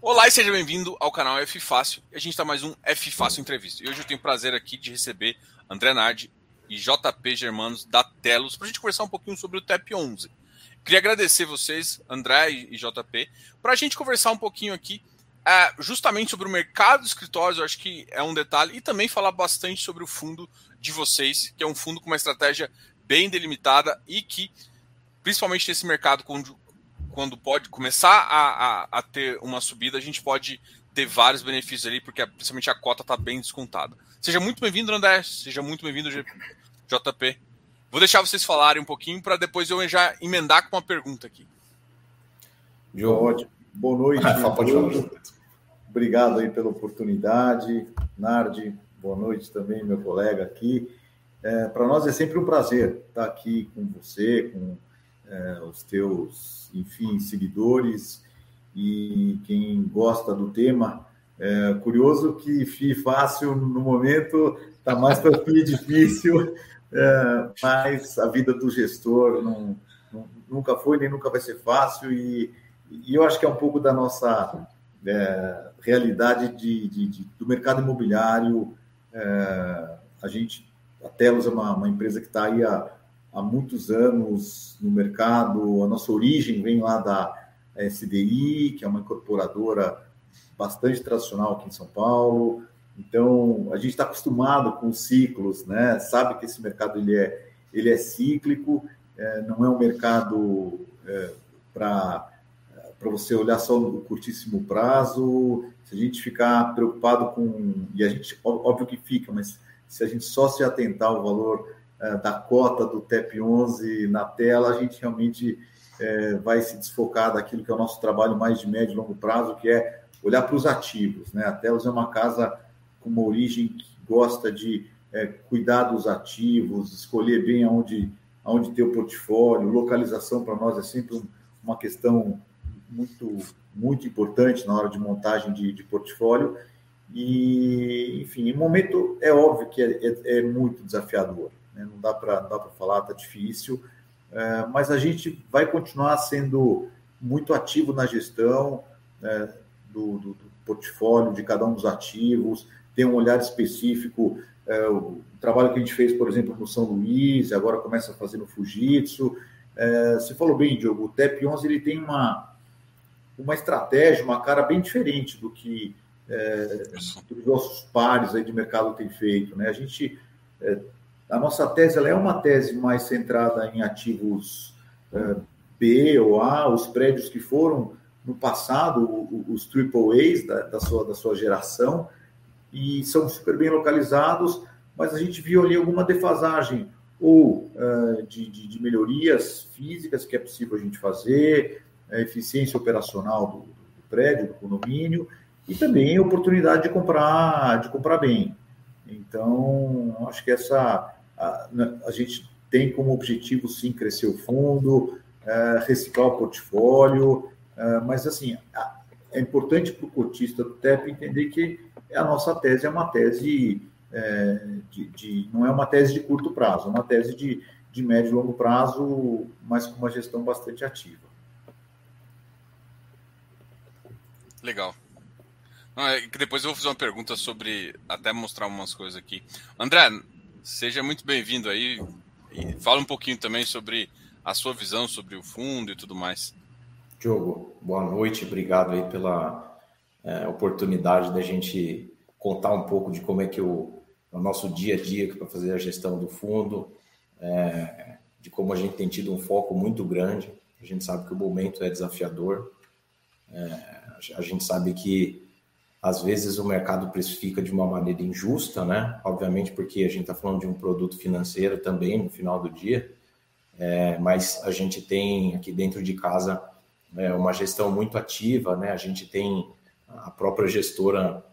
Olá e seja bem-vindo ao canal F Fácil. A gente está mais um F Fácil Entrevista. E hoje eu tenho o prazer aqui de receber André Nardi e JP Germanos da Telos para a gente conversar um pouquinho sobre o TEP 11. Queria agradecer vocês, André e JP, para a gente conversar um pouquinho aqui é, justamente sobre o mercado de escritórios, eu acho que é um detalhe, e também falar bastante sobre o fundo de vocês, que é um fundo com uma estratégia bem delimitada e que, principalmente nesse mercado, quando, pode começar a, a, a ter uma subida, a gente pode ter vários benefícios ali, porque principalmente a cota está bem descontada. Seja muito bem-vindo, André, seja muito bem-vindo, JP. Vou deixar vocês falarem um pouquinho para depois eu já emendar com uma pergunta aqui. Ótimo. Boa noite. Ah, pode falar. Obrigado aí pela oportunidade. Nardi, boa noite também, meu colega aqui. É, Para nós é sempre um prazer estar aqui com você, com é, os teus, enfim, seguidores e quem gosta do tema. É, curioso que FI fácil no momento está mais para FI difícil, é, mas a vida do gestor não, não, nunca foi nem nunca vai ser fácil e e eu acho que é um pouco da nossa é, realidade de, de, de, do mercado imobiliário. É, a gente, a Telos é uma, uma empresa que está aí há, há muitos anos no mercado. A nossa origem vem lá da SDI, que é uma incorporadora bastante tradicional aqui em São Paulo. Então, a gente está acostumado com os ciclos, né? Sabe que esse mercado ele é, ele é cíclico, é, não é um mercado é, para para você olhar só no curtíssimo prazo. Se a gente ficar preocupado com. E a gente, óbvio que fica, mas se a gente só se atentar ao valor da cota do TEP 11 na tela, a gente realmente é, vai se desfocar daquilo que é o nosso trabalho mais de médio e longo prazo, que é olhar para os ativos. Né? A Telos é uma casa com uma origem que gosta de é, cuidar dos ativos, escolher bem aonde, aonde ter o portfólio, localização para nós é sempre um, uma questão muito, muito importante na hora de montagem de, de portfólio. E, enfim, o momento é óbvio que é, é, é muito desafiador, né? não dá para falar, está difícil, é, mas a gente vai continuar sendo muito ativo na gestão é, do, do, do, portfólio de cada um dos ativos, tem um olhar específico. É, o trabalho que a gente fez, por exemplo, no São Luís, agora começa a fazer no Fujitsu. É, você falou bem, Diogo, o TEP 11 ele tem uma, uma estratégia, uma cara bem diferente do que é, os nossos pares aí de mercado têm feito. Né? A gente, é, a nossa tese ela é uma tese mais centrada em ativos é, B ou A, os prédios que foram no passado os triple A's da, da, sua, da sua geração e são super bem localizados, mas a gente viu ali alguma defasagem ou uh, de, de, de melhorias físicas que é possível a gente fazer, a eficiência operacional do, do prédio, do condomínio, e também a oportunidade de comprar, de comprar bem. Então, acho que essa a, né, a gente tem como objetivo sim crescer o fundo, é, reciclar o portfólio, é, mas assim é importante para o cotista do TEP entender que a nossa tese é uma tese é, de, de, não é uma tese de curto prazo, é uma tese de, de médio e longo prazo, mas com uma gestão bastante ativa. Legal. Não, é que depois eu vou fazer uma pergunta sobre. Até mostrar umas coisas aqui. André, seja muito bem-vindo aí. E fala um pouquinho também sobre a sua visão sobre o fundo e tudo mais. Diogo, boa noite. Obrigado aí pela é, oportunidade da gente contar um pouco de como é que o, o nosso dia a dia para fazer a gestão do fundo, é, de como a gente tem tido um foco muito grande. A gente sabe que o momento é desafiador. É, a gente sabe que às vezes o mercado precifica de uma maneira injusta, né? Obviamente porque a gente está falando de um produto financeiro também no final do dia, é, mas a gente tem aqui dentro de casa é, uma gestão muito ativa, né? A gente tem a própria gestora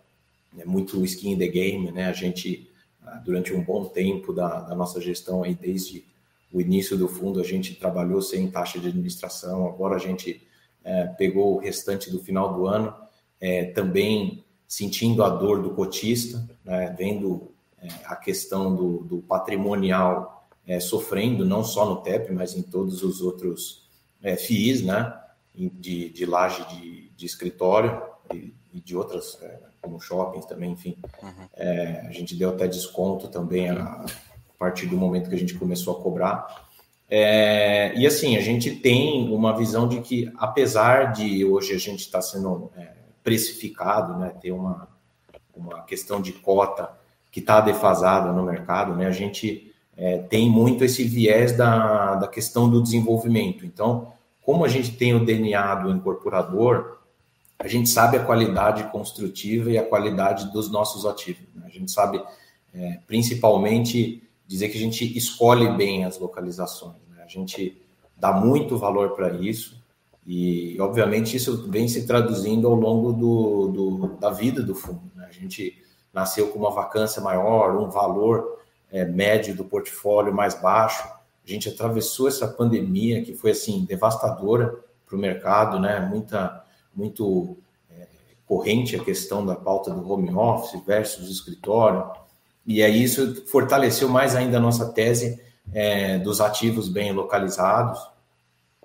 é, muito skin in the game, né? A gente durante um bom tempo da, da nossa gestão aí desde o início do fundo a gente trabalhou sem taxa de administração, agora a gente é, pegou o restante do final do ano, é, também sentindo a dor do cotista, né, vendo é, a questão do, do patrimonial é, sofrendo, não só no TEP, mas em todos os outros é, FIIs, né, de, de laje de, de escritório e, e de outras, é, como shoppings também, enfim. Uhum. É, a gente deu até desconto também a, a, partir do momento que a gente começou a cobrar. É, e assim, a gente tem uma visão de que, apesar de hoje a gente estar tá sendo é, precificado, né, ter uma, uma questão de cota que está defasada no mercado, né, a gente é, tem muito esse viés da, da questão do desenvolvimento. Então, como a gente tem o DNA do incorporador, a gente sabe a qualidade construtiva e a qualidade dos nossos ativos. Né? A gente sabe, é, principalmente, dizer que a gente escolhe bem as localizações. Né? A gente dá muito valor para isso e, obviamente, isso vem se traduzindo ao longo do, do da vida do fundo. Né? A gente nasceu com uma vacância maior, um valor é, médio do portfólio mais baixo. A gente atravessou essa pandemia que foi assim devastadora para o mercado, né? Muita, muito é, corrente a questão da pauta do home office versus escritório. E aí isso fortaleceu mais ainda a nossa tese é, dos ativos bem localizados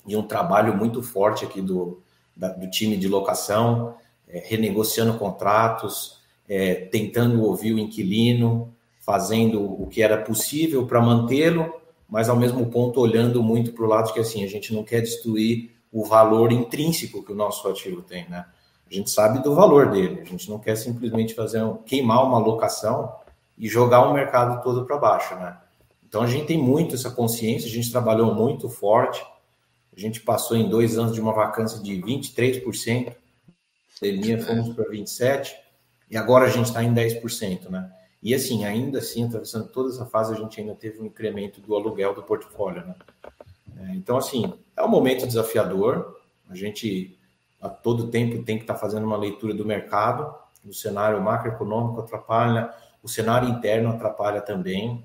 e um trabalho muito forte aqui do, da, do time de locação, é, renegociando contratos, é, tentando ouvir o inquilino, fazendo o que era possível para mantê-lo, mas ao mesmo ponto olhando muito para o lado que assim a gente não quer destruir o valor intrínseco que o nosso ativo tem, né? A gente sabe do valor dele, a gente não quer simplesmente fazer um, queimar uma locação e jogar o mercado todo para baixo, né? Então a gente tem muito essa consciência, a gente trabalhou muito forte, a gente passou em dois anos de uma vacância de 23%, pandemia fomos para 27%, e agora a gente está em 10%, né? E assim, ainda assim, atravessando toda essa fase, a gente ainda teve um incremento do aluguel do portfólio, né? É, então, assim, é um momento desafiador. A gente, a todo tempo, tem que estar tá fazendo uma leitura do mercado. O cenário macroeconômico atrapalha, o cenário interno atrapalha também.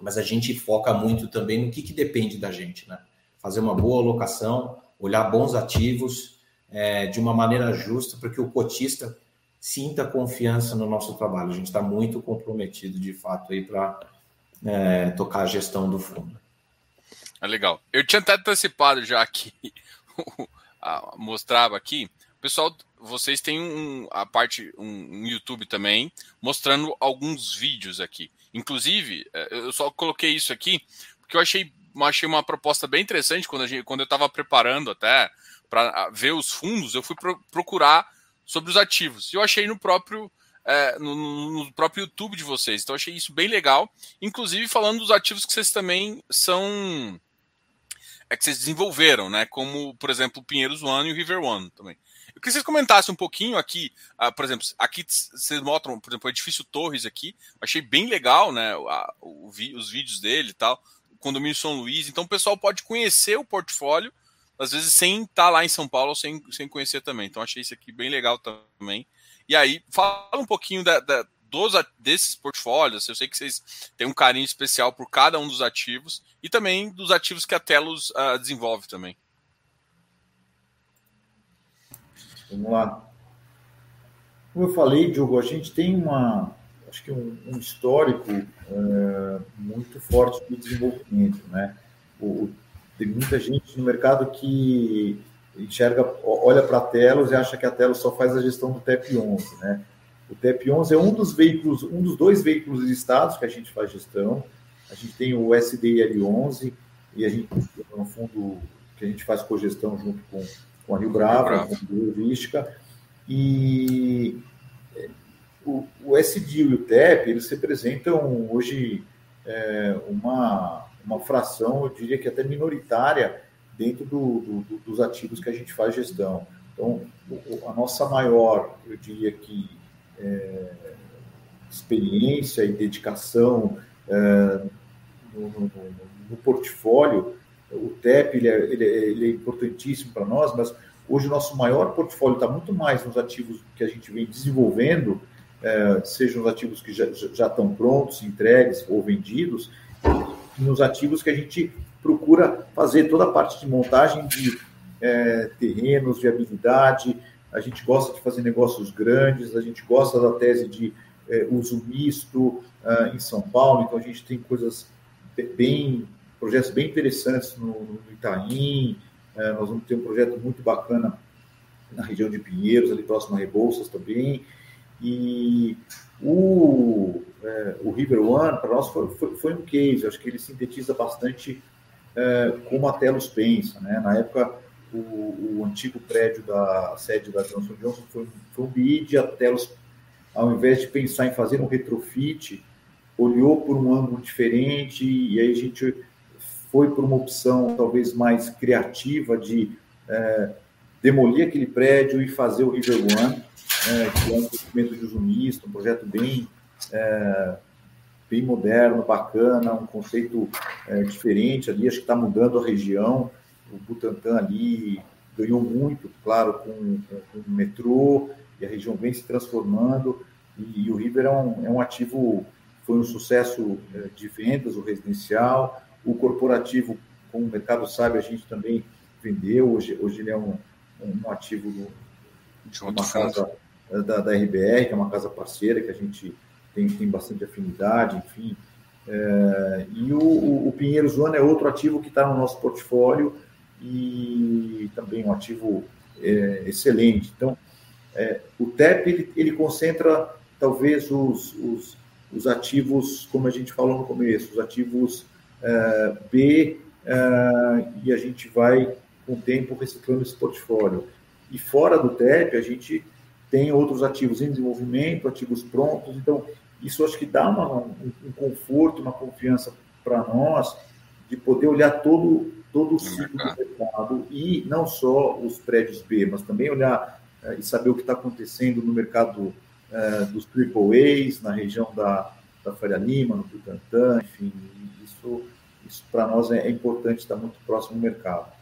Mas a gente foca muito também no que, que depende da gente, né? Fazer uma boa alocação, olhar bons ativos é, de uma maneira justa para que o cotista sinta confiança no nosso trabalho. A gente está muito comprometido, de fato, aí para é, tocar a gestão do fundo. É legal. Eu tinha até antecipado já aqui, mostrava aqui. Pessoal, vocês têm um, a parte, um, um, YouTube também, mostrando alguns vídeos aqui. Inclusive, é, eu só coloquei isso aqui porque eu achei, achei uma proposta bem interessante quando, a gente, quando eu estava preparando até para ver os fundos, eu fui pro, procurar sobre os ativos. E eu achei no próprio é, no, no, próprio YouTube de vocês. Então achei isso bem legal. Inclusive falando dos ativos que vocês também são é que vocês desenvolveram, né? Como, por exemplo, o Pinheiros One e o River One também. Eu queria que vocês comentassem um pouquinho aqui, uh, por exemplo, aqui vocês mostram, por exemplo, o edifício Torres aqui. Achei bem legal, né? A, o, os vídeos dele e tal. Condomínio São Luís. Então o pessoal pode conhecer o portfólio às vezes sem estar tá lá em São Paulo, sem, sem conhecer também. Então achei isso aqui bem legal também. E aí, fala um pouquinho da, da, dos, desses portfólios. Eu sei que vocês têm um carinho especial por cada um dos ativos e também dos ativos que a Telos uh, desenvolve também. Vamos lá. Como eu falei, Diogo, a gente tem uma, acho que um, um histórico uh, muito forte de desenvolvimento, né? O, tem muita gente no mercado que enxerga, olha para a Telos e acha que a Telos só faz a gestão do TEP 11, né? O TEP 11 é um dos veículos, um dos dois veículos listados que a gente faz gestão. A gente tem o SDIL 11 e a gente um fundo que a gente faz cogestão junto com, com a Rio Bravo, Bravo. com a Logística. E o, o SDIL e o TEP, eles representam hoje é, uma uma fração, eu diria que até minoritária, dentro do, do, dos ativos que a gente faz gestão. Então, a nossa maior, eu diria que, é, experiência e dedicação é, no, no, no, portfólio, o TEP ele é, ele é, ele é importantíssimo para nós, mas hoje o nosso maior portfólio está muito mais nos ativos que a gente vem desenvolvendo, é, sejam os ativos que já, já estão prontos, entregues ou vendidos, nos ativos que a gente procura fazer toda a parte de montagem de é, terrenos, viabilidade. A gente gosta de fazer negócios grandes, a gente gosta da tese de é, uso misto uh, em São Paulo, então a gente tem coisas bem, projetos bem interessantes no, no Itaim. É, nós vamos ter um projeto muito bacana na região de Pinheiros, ali próximo a Rebouças também. E o, é, o River One, para nós, foi, foi, foi, um case. Acho que ele sintetiza bastante é, como a Telos pensa. Né? Na época, o, o, antigo prédio da sede da Johnson Johnson foi, foi um bid. A Telos, ao invés de pensar em fazer um retrofit, olhou por um ângulo diferente e aí a gente foi por uma opção talvez mais criativa de é, demolir aquele prédio e fazer o River One, é, que é um investimento de uso misto, um projeto bem, é, bem moderno, bacana, um conceito é, diferente ali, acho que está mudando a região, o Butantã ali ganhou muito, claro, com, com, o metrô, e a região vem se transformando, e, e o River é um, é um ativo, foi um sucesso é, de vendas, o residencial, o corporativo, como o mercado sabe, a gente também vendeu. Hoje, hoje ele é um, um ativo do, de uma casa da, da RBR, que é uma casa parceira, que a gente tem, tem bastante afinidade, enfim. É, e o, o, Pinheiro Zona é outro ativo que está no nosso portfólio e também um ativo é, excelente. Então, é, o TEP ele, ele concentra talvez os, os, os, ativos, como a gente falou no começo, os ativos B, e a gente vai, com o tempo, reciclando esse portfólio. E fora do TEP, a gente tem outros ativos em desenvolvimento, ativos prontos, então isso acho que dá uma, um, um conforto, uma confiança para nós de poder olhar todo, todo o ciclo do mercado e não só os prédios B, mas também olhar uh, e saber o que está acontecendo no mercado uh, dos AAAs, na região da, da Faria Lima, no Butantã, enfim, isso, isso para nós é, é importante, estar muito próximo do mercado.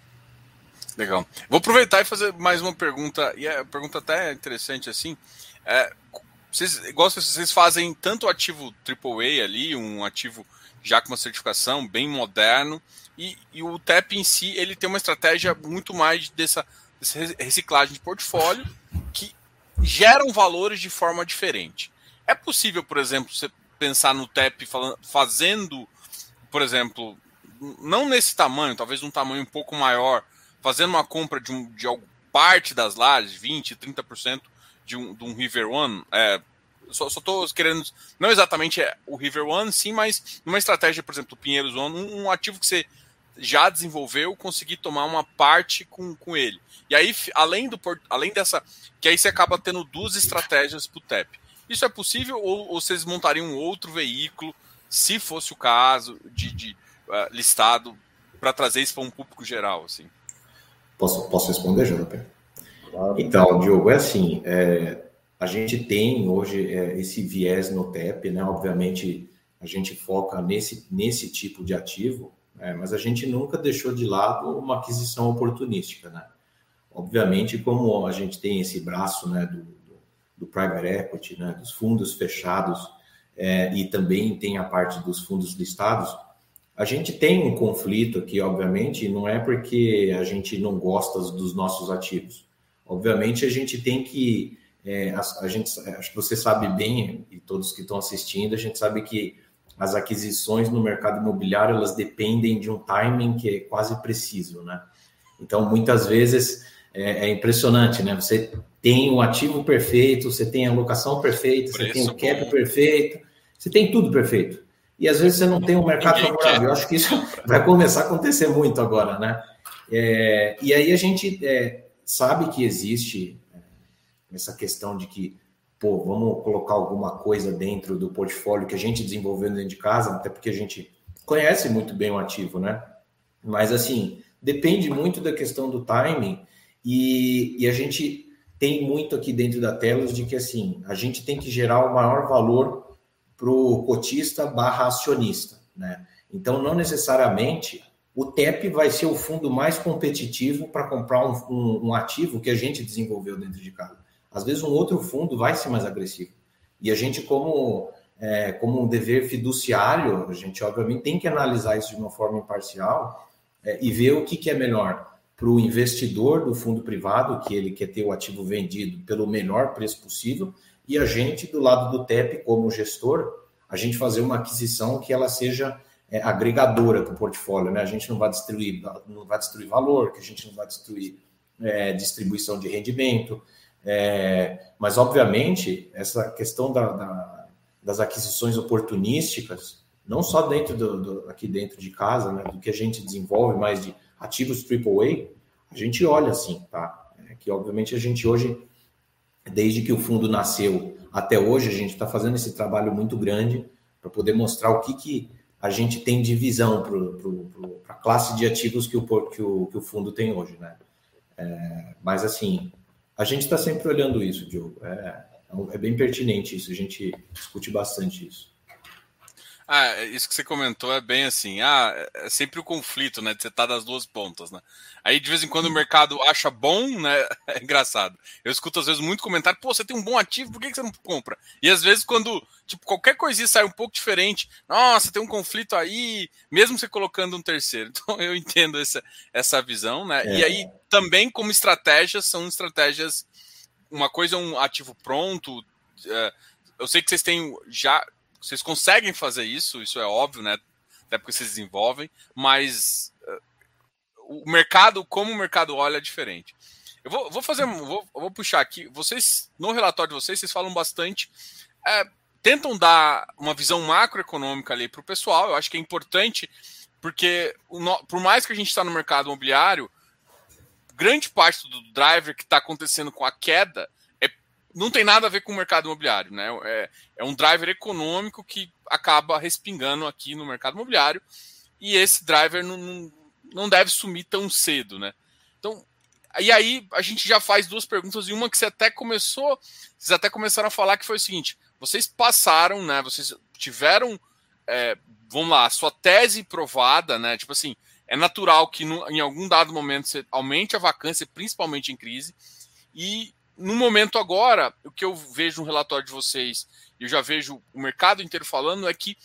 Legal. Vou aproveitar e fazer mais uma pergunta, e a pergunta até interessante assim. É, vocês, igual vocês fazem tanto ativo AAA ali, um ativo já com uma certificação bem moderno, e, e o TEP em si ele tem uma estratégia muito mais dessa, dessa reciclagem de portfólio que geram valores de forma diferente. É possível, por exemplo, você pensar no TEP fazendo por exemplo, não nesse tamanho, talvez um tamanho um pouco maior, fazendo uma compra de, um, de parte das lajes, 20%, 30% de um, de um River One, é, só estou querendo, não exatamente é o River One, sim, mas uma estratégia, por exemplo, do Pinheiros One, um, um ativo que você já desenvolveu, conseguir tomar uma parte com, com ele. E aí, além, do, além dessa, que aí você acaba tendo duas estratégias para o TEP. Isso é possível ou, ou vocês montariam um outro veículo se fosse o caso de, de uh, listado para trazer isso para um público geral, assim? Posso, posso responder, JP? Claro. Então, Diogo, é assim, é, a gente tem hoje é, esse viés no TEP, né? Obviamente, a gente foca nesse, nesse tipo de ativo, né? mas a gente nunca deixou de lado uma aquisição oportunística, né? Obviamente, como a gente tem esse braço né, do, do, do private equity, né, dos fundos fechados, é, e também tem a parte dos fundos listados, a gente tem um conflito aqui, obviamente, e não é porque a gente não gosta dos nossos ativos. Obviamente, a gente tem que. É, a, a, gente, acho que você sabe bem, e todos que estão assistindo, a gente sabe que as aquisições no mercado imobiliário elas dependem de um timing que é quase preciso, né? Então, muitas vezes é, é impressionante, né? Você tem o ativo perfeito, você tem a locação perfeita, você tem o cap bom. perfeito, você tem tudo perfeito. E às vezes você não tem um mercado favorável. Eu acho que isso vai começar a acontecer muito agora, né? É, e aí a gente é, sabe que existe é, essa questão de que, pô, vamos colocar alguma coisa dentro do portfólio que a gente desenvolveu dentro de casa, até porque a gente conhece muito bem o ativo, né? Mas assim, depende muito da questão do timing e, e a gente tem muito aqui dentro da Telos de que assim, a gente tem que gerar o maior valor para o cotista barra acionista. Né? Então, não necessariamente o TEP vai ser o fundo mais competitivo para comprar um, um, um, ativo que a gente desenvolveu dentro de casa. Às vezes, um outro fundo vai ser mais agressivo. E a gente, como, é, como um dever fiduciário, a gente, obviamente, tem que analisar isso de uma forma imparcial é, e ver o que, que é melhor para o investidor do fundo privado, que ele quer ter o ativo vendido pelo menor preço possível, e a gente, do lado do TEP, como gestor, a gente fazer uma aquisição que ela seja é, agregadora para o portfólio, né? A gente não vai destruir, não vai destruir valor, que a gente não vai destruir é, distribuição de rendimento. É, mas, obviamente, essa questão da, da, das aquisições oportunísticas, não só dentro do, do, aqui dentro de casa, né, do que a gente desenvolve, mas de ativos AAA, a gente olha assim, tá? É que, obviamente, a gente hoje, desde que o fundo nasceu até hoje, a gente está fazendo esse trabalho muito grande para poder mostrar o que, que a gente tem de visão para a classe de ativos que o, que o, que o fundo tem hoje, né? É, mas assim, a gente está sempre olhando isso, Diogo. É, é bem pertinente isso, a gente discute bastante isso. Ah, isso que você comentou é bem assim. Ah, é sempre o conflito, né? De você estar tá das duas pontas, né? Aí de vez em quando o mercado acha bom, né? É engraçado. Eu escuto às vezes muito comentário, pô, você tem um bom ativo, por que você não compra? E às vezes quando, tipo, qualquer coisinha sai um pouco diferente, nossa, tem um conflito aí, mesmo você colocando um terceiro. Então eu entendo essa, essa visão, né? É. E aí também como estratégias, são estratégias. Uma coisa é um ativo pronto. É, eu sei que vocês têm já vocês conseguem fazer isso, isso é óbvio, né? Até porque vocês desenvolvem, mas uh, o mercado, como o mercado olha, é diferente. Eu vou, vou fazer, vou, vou puxar aqui. Vocês, no relatório de vocês, vocês falam bastante. É, tentam dar uma visão macroeconômica ali para o pessoal. Eu acho que é importante, porque por mais que a gente está no mercado imobiliário, grande parte do driver que está acontecendo com a queda não tem nada a ver com o mercado imobiliário, né? É, é um driver econômico que acaba respingando aqui no mercado imobiliário e esse driver não, não deve sumir tão cedo, né? Então, e aí a gente já faz duas perguntas e uma que você até começou, vocês até começaram a falar que foi o seguinte: vocês passaram, né? Vocês tiveram, é, vamos lá, a sua tese provada, né? Tipo assim, é natural que no, em algum dado momento você aumente a vacância, principalmente em crise, e no momento agora, o que eu vejo no relatório de vocês, eu já vejo o mercado inteiro falando, é que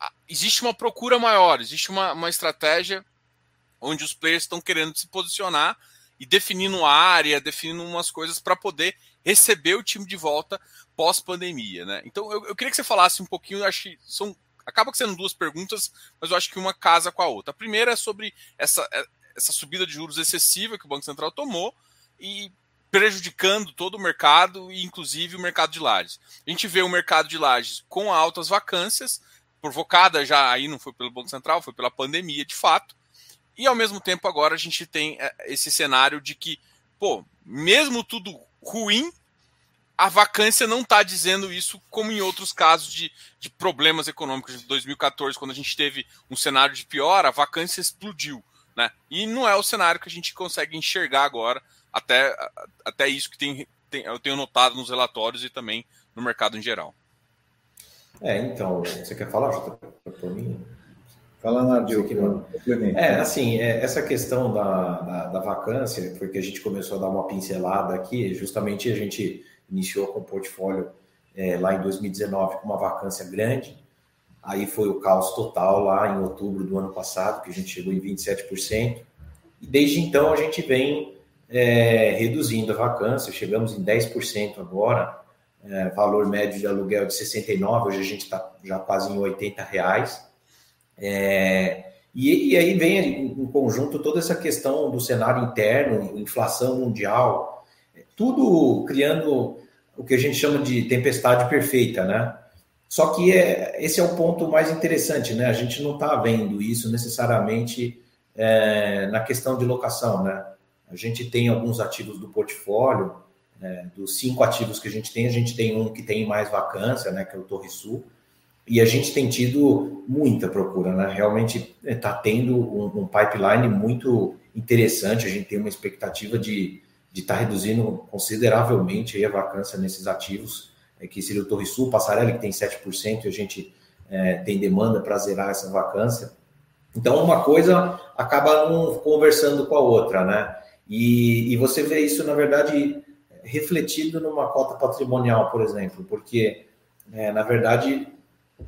ah, existe uma procura maior, existe uma, uma estratégia onde os players estão querendo se posicionar e definindo área, definindo umas coisas para poder receber o time de volta pós-pandemia. Né? Então eu, eu, queria que você falasse um pouquinho, acho que são. Acaba sendo duas perguntas, mas eu acho que uma casa com a outra. A primeira é sobre essa, essa subida de juros excessiva que o Banco Central tomou e prejudicando todo o mercado inclusive o mercado de lajes. A gente vê o mercado de lajes com altas vacâncias, provocada já aí não foi pelo Banco Central, foi pela pandemia de fato. E ao mesmo tempo agora a gente tem é, esse cenário de que, pô, mesmo tudo ruim, a vacância não está dizendo isso como em outros casos de, de problemas econômicos de 2014, quando a gente teve um cenário de pior, a vacância explodiu. Né? E não é o cenário que a gente consegue enxergar agora até, até isso que tem, tem, eu tenho notado nos relatórios e também no mercado em geral. É, então, você quer falar, por mim? Fala, Nadio. Que não. É, assim, é, essa questão da, da, da, vacância, foi que a gente começou a dar uma pincelada aqui, justamente a gente iniciou com o portfólio é, lá em 2019 com uma vacância grande, aí foi o caos total lá em outubro do ano passado, que a gente chegou em 27%, e desde então a gente vem é, reduzindo a vacância, chegamos em 10% agora, é, valor médio de aluguel de 69, hoje a gente está já quase em 80 reais. É, e, e, aí vem em conjunto toda essa questão do cenário interno, inflação mundial, tudo criando o que a gente chama de tempestade perfeita, né? Só que é, esse é o ponto mais interessante, né? A gente não está vendo isso necessariamente é, na questão de locação, né? A gente tem alguns ativos do portfólio, né, dos cinco ativos que a gente tem, a gente tem um que tem mais vacância, né, que é o Torre Sul, e a gente tem tido muita procura, né? Realmente está tendo um, um, pipeline muito interessante, a gente tem uma expectativa de estar tá reduzindo consideravelmente a vacância nesses ativos, é, que seria o Torre Sul, Passarela, que tem 7%, e a gente é, tem demanda para zerar essa vacância. Então, uma coisa acaba não conversando com a outra, né? E, e você vê isso, na verdade, refletido numa cota patrimonial, por exemplo, porque, é, na verdade,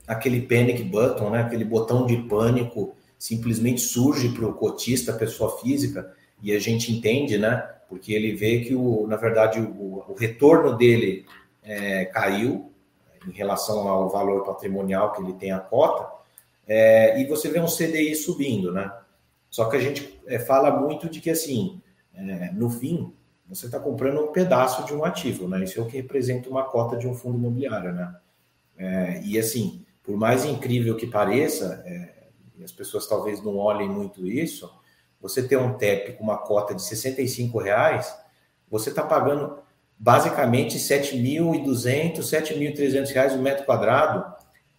aquele panic button, né, aquele botão de pânico, simplesmente surge para o cotista, pessoa física, e a gente entende, né, porque ele vê que, o, na verdade, o, o retorno dele é, caiu em relação ao valor patrimonial que ele tem a cota, é, e você vê um CDI subindo, né? Só que a gente é, fala muito de que, assim, é, no fim, você está comprando um pedaço de um ativo, né? Isso é o que representa uma cota de um fundo imobiliário, né? É, e assim, por mais incrível que pareça, é, e as pessoas talvez não olhem muito isso, você ter um TEP com uma cota de 65 reais, você está pagando basicamente 7.200, 7.300 reais o um metro quadrado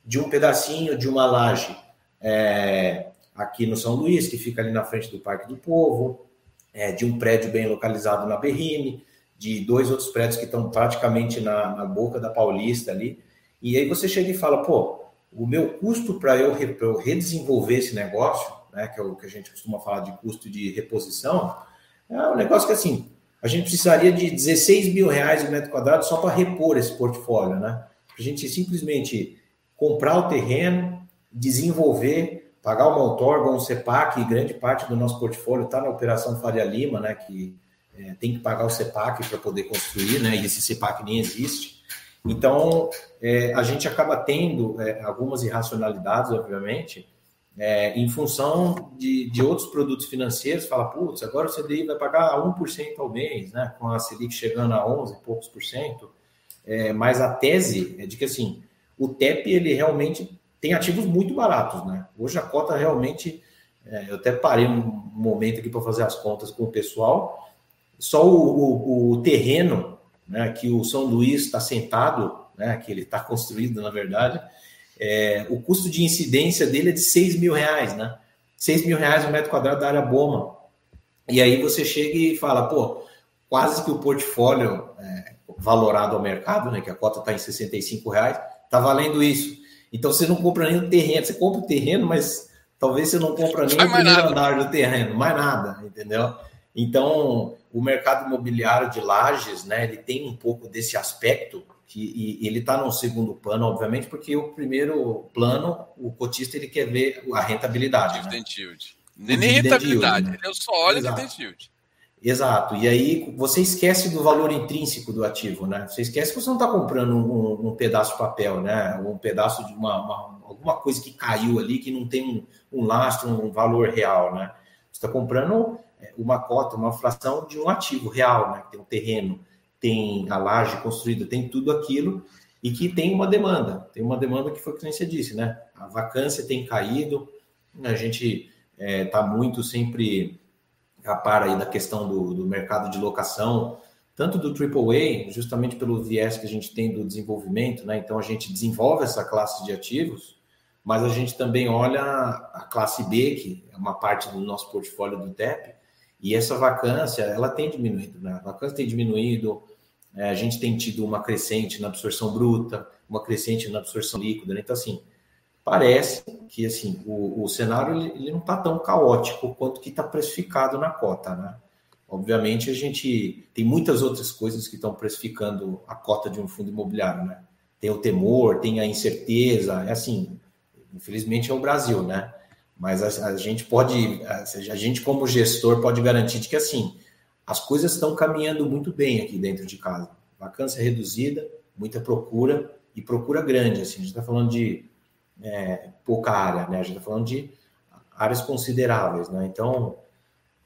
de um pedacinho de uma laje é, aqui no São Luís, que fica ali na frente do Parque do Povo, é, de um prédio bem localizado na Berrime, de dois outros prédios que estão praticamente na, na boca da Paulista ali. E aí você chega e fala, pô, o meu custo para eu, eu, redesenvolver esse negócio, né, que é o que a gente costuma falar de custo de reposição, é um negócio que assim, a gente precisaria de 16 mil reais o metro quadrado só para repor esse portfólio, né? Para a gente simplesmente comprar o terreno, desenvolver, pagar uma outorga, um CEPAC, e grande parte do nosso portfólio está na Operação Faria Lima, né? Que é, tem que pagar o CEPAC para poder construir, né? E esse CEPAC nem existe. Então, é, a gente acaba tendo é, algumas irracionalidades, obviamente, é, em função de, de outros produtos financeiros, fala, putz, agora o CDI vai pagar 1% ao mês, né, com a Selic chegando a 11 e poucos por cento, é, mas a tese é de que, assim, o TEP, ele realmente tem ativos muito baratos, né, hoje a cota realmente, é, eu até parei um momento aqui para fazer as contas com o pessoal, só o, o, o terreno, né, que o São Luís está sentado, né, que ele está construído, na verdade, é, o custo de incidência dele é de 6 mil reais, né? 6 mil reais um metro quadrado da área Boma. E aí você chega e fala, pô, quase que o portfólio é, valorado ao mercado, né? Que a cota está em 65 reais, tá valendo isso. Então você não compra nem o terreno, você compra o terreno, mas talvez você não compra nem o primeiro andar do terreno, mais nada, entendeu? Então, o mercado imobiliário de lajes, né, ele tem um pouco desse aspecto que ele está no segundo plano, obviamente, porque o primeiro plano, o cotista ele quer ver a rentabilidade. Dividend né? yield. Nem, nem rentabilidade, yield, né? ele só olha Exato. dividend yield. Exato. E aí você esquece do valor intrínseco do ativo, né? Você esquece que você não está comprando um, um, pedaço de papel, né? Um pedaço de uma, uma, alguma coisa que caiu ali que não tem um, um lastro, um valor real, né? Você está comprando é, uma cota, uma fração de um ativo real, né? Tem um terreno, tem a laje construída, tem tudo aquilo e que tem uma demanda. Tem uma demanda que foi o que você disse, né? A vacância tem caído, a gente está é, tá muito sempre a par aí da questão do, do mercado de locação, tanto do AAA, justamente pelo viés que a gente tem do desenvolvimento, né? Então a gente desenvolve essa classe de ativos, mas a gente também olha a classe B, que é uma parte do nosso portfólio do TEP, e essa vacância, ela tem diminuído, né? A vacância tem diminuído, é, a gente tem tido uma crescente na absorção bruta, uma crescente na absorção líquida, né? Então, assim, parece que, assim, o, o cenário, ele, ele não está tão caótico quanto que está precificado na cota, né? Obviamente, a gente tem muitas outras coisas que estão precificando a cota de um fundo imobiliário, né? Tem o temor, tem a incerteza, é assim, infelizmente é o Brasil, né? Mas a, a, gente pode, a, gente como gestor pode garantir que assim as coisas estão caminhando muito bem aqui dentro de casa. Vacância reduzida, muita procura e procura grande. Assim, a gente está falando de é, pouca área, né? A gente está falando de áreas consideráveis, né? Então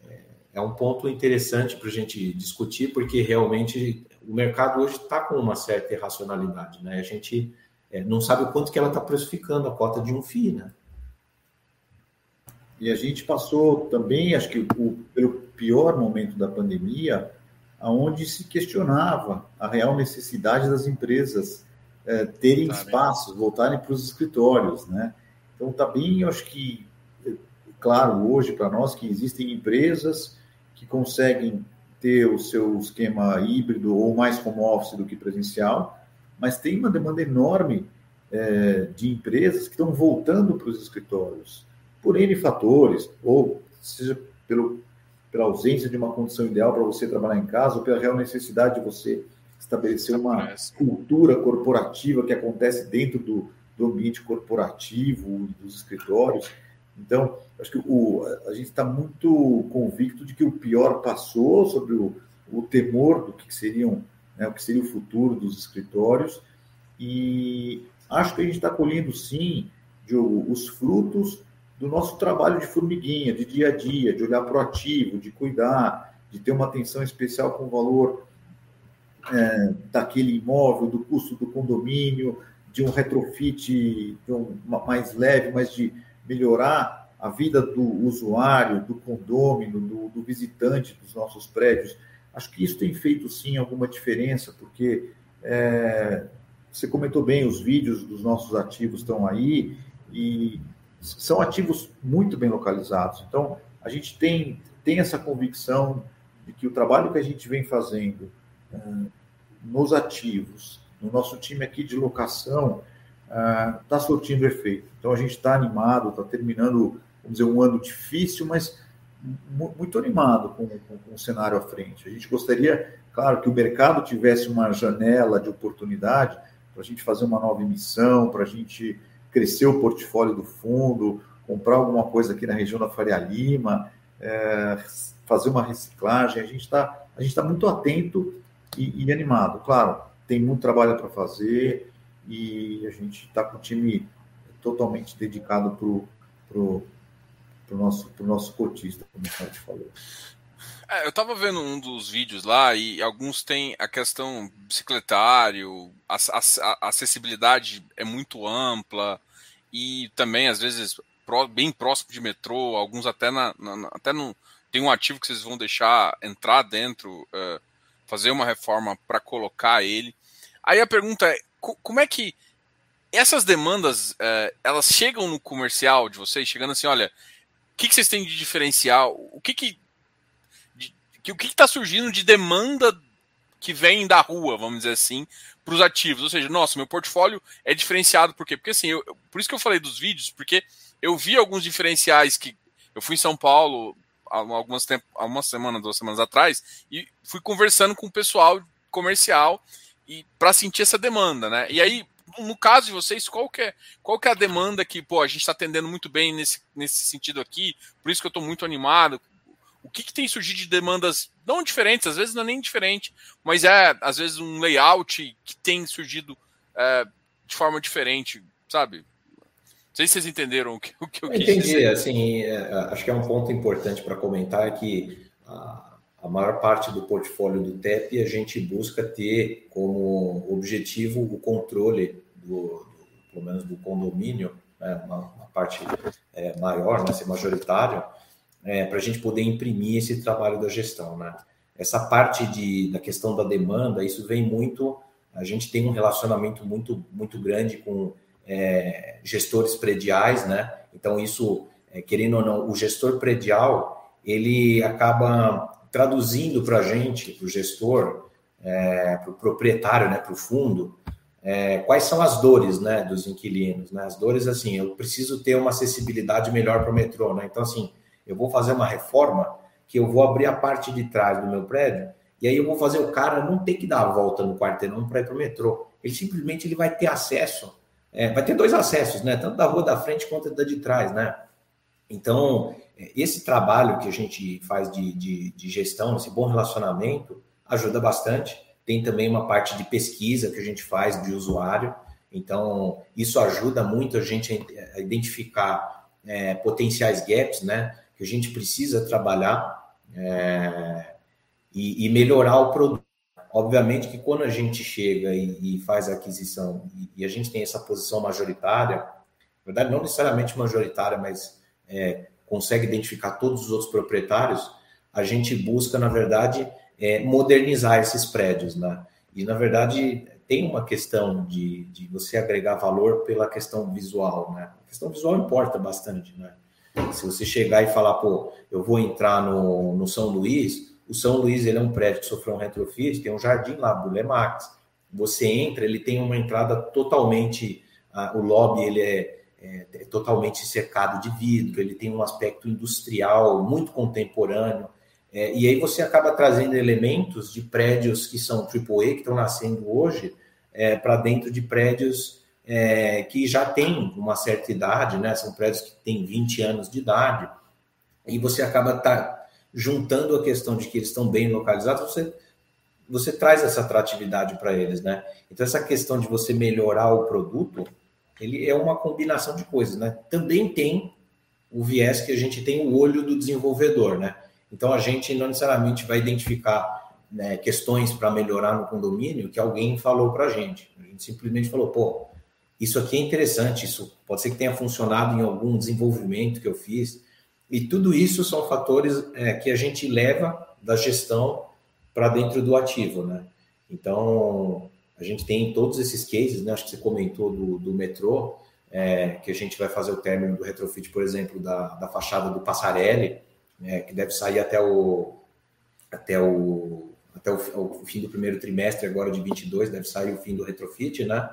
é, é um ponto interessante para a gente discutir, porque realmente o mercado hoje está com uma certa irracionalidade, né? A gente é, não sabe o quanto que ela está precificando a cota de um FII, né? E a gente passou também, acho que o, pelo pior momento da pandemia, aonde se questionava a real necessidade das empresas é, terem tá espaços, voltarem para os escritórios, né? Então está bem, eu acho que claro hoje para nós que existem empresas que conseguem ter o seu esquema híbrido ou mais home office do que presencial, mas tem uma demanda enorme é, de empresas que estão voltando para os escritórios por N fatores, ou seja pelo, pela ausência de uma condição ideal para você trabalhar em casa, ou pela real necessidade de você estabelecer uma cultura corporativa que acontece dentro do, do ambiente corporativo, dos escritórios. Então, acho que o, a gente está muito convicto de que o pior passou sobre o, o temor do que seriam, né, o que seria o futuro dos escritórios, e acho que a gente está colhendo sim Diogo, os frutos do nosso trabalho de formiguinha, de dia a dia, de olhar proativo, de cuidar, de ter uma atenção especial com o valor é, daquele imóvel, do custo do condomínio, de um retrofit de um, mais leve, mas de melhorar a vida do usuário, do condômino, do, do visitante dos nossos prédios. Acho que isso tem feito sim alguma diferença, porque é, você comentou bem, os vídeos dos nossos ativos estão aí e são ativos muito bem localizados. Então, a gente tem, tem essa convicção de que o trabalho que a gente vem fazendo nos ativos, no nosso time aqui de locação, está é, surtindo efeito. Então, a gente está animado, está terminando, vamos dizer, um ano difícil, mas muito animado com, com, com, o cenário à frente. A gente gostaria, claro, que o mercado tivesse uma janela de oportunidade para a gente fazer uma nova emissão, para a gente crescer o portfólio do fundo, comprar alguma coisa aqui na região da Faria Lima, é, fazer uma reciclagem. A gente está tá muito atento e, e animado. Claro, tem muito trabalho para fazer e a gente está com o time totalmente dedicado para o para o nosso, pro nosso cotista, como o Sérgio falou. É, eu estava vendo um dos vídeos lá e alguns têm a questão bicicletário, a, a, a acessibilidade é muito ampla e também às vezes pro, bem próximo de metrô, alguns até na, na, até no tem um ativo que vocês vão deixar entrar dentro, uh, fazer uma reforma para colocar ele. Aí a pergunta é como é que essas demandas uh, elas chegam no comercial de vocês, chegando assim, olha, que, que vocês têm de diferencial? O que que, o que está surgindo de demanda que vem da rua, vamos dizer assim, para os ativos? Ou seja, nossa, meu portfólio é diferenciado por quê? Porque assim, eu, por isso que eu falei dos vídeos, porque eu vi alguns diferenciais que eu fui em São Paulo algumas tempo, há uma semana, duas semanas atrás e fui conversando com o pessoal comercial e para sentir essa demanda, né? E aí no caso de vocês, qual que é, qual que é a demanda que pô, a gente está atendendo muito bem nesse, nesse sentido aqui? Por isso que eu estou muito animado. O que, que tem surgido de demandas não diferentes, às vezes não é nem diferente, mas é às vezes um layout que tem surgido é, de forma diferente, sabe? Sei se vocês entenderam o que, o que eu, eu quis entendi, dizer. assim, é, acho que é um ponto importante para comentar que a, a maior parte do portfólio do TEP a gente busca ter como objetivo o controle do, do pelo menos do condomínio, né, uma, uma, parte é, maior, né, ser majoritário, é, para a gente poder imprimir esse trabalho da gestão. Né? Essa parte de, da questão da demanda, isso vem muito. A gente tem um relacionamento muito, muito grande com é, gestores prediais, né? Então, isso, é, querendo ou não, o gestor predial, ele acaba traduzindo para a gente, para o gestor, é, para o proprietário, né, para o fundo, é, quais são as dores né, dos inquilinos. Né? As dores, assim, eu preciso ter uma acessibilidade melhor para o metrô. Né? Então, assim, eu vou fazer uma reforma que eu vou abrir a parte de trás do meu prédio e aí eu vou fazer o cara não ter que dar a volta no quarteirão para ir para o metrô. Ele simplesmente ele vai ter acesso, é, vai ter dois acessos, né? tanto da rua da frente quanto da de trás. Né? Então, esse trabalho que a gente faz de, de, de gestão, esse bom relacionamento, ajuda bastante. Tem também uma parte de pesquisa que a gente faz de usuário. Então, isso ajuda muito a gente a identificar é, potenciais gaps, né? Que a gente precisa trabalhar é, e, e, melhorar o produto. Obviamente que quando a gente chega e, e faz a aquisição e, e, a gente tem essa posição majoritária, na verdade, não necessariamente majoritária, mas é, consegue identificar todos os outros proprietários, a gente busca, na verdade, é, modernizar esses prédios, né? E, na verdade, tem uma questão de, de você agregar valor pela questão visual, né? A questão visual importa bastante, né? Se você chegar e falar, pô, eu vou entrar no, no São Luís, o São Luís ele é um prédio que sofreu um retrofit, tem um jardim lá, Bulemax. Você entra, ele tem uma entrada totalmente, uh, o lobby ele é, é, é totalmente cercado de vidro, ele tem um aspecto industrial muito contemporâneo. É, e aí você acaba trazendo elementos de prédios que são AAA, que estão nascendo hoje, é, para dentro de prédios é, que já têm uma certa idade, né? São prédios que têm 20 anos de idade. E você acaba tá juntando a questão de que eles estão bem localizados, você, você traz essa atratividade para eles, né? Então, essa questão de você melhorar o produto, ele é uma combinação de coisas, né? Também tem o viés que a gente tem o olho do desenvolvedor, né? Então a gente não necessariamente vai identificar né, questões para melhorar no condomínio que alguém falou para a gente. A gente simplesmente falou, pô, isso aqui é interessante, isso pode ser que tenha funcionado em algum desenvolvimento que eu fiz. E tudo isso são fatores é, que a gente leva da gestão para dentro do ativo, né? Então, a gente tem todos esses cases, né? Acho que você comentou do, do metrô, é, que a gente vai fazer o término do retrofit, por exemplo, da, da fachada do Passarelli, né? que deve sair até o até o até o, o, fim do primeiro trimestre agora de 22, deve sair o fim do retrofit, né?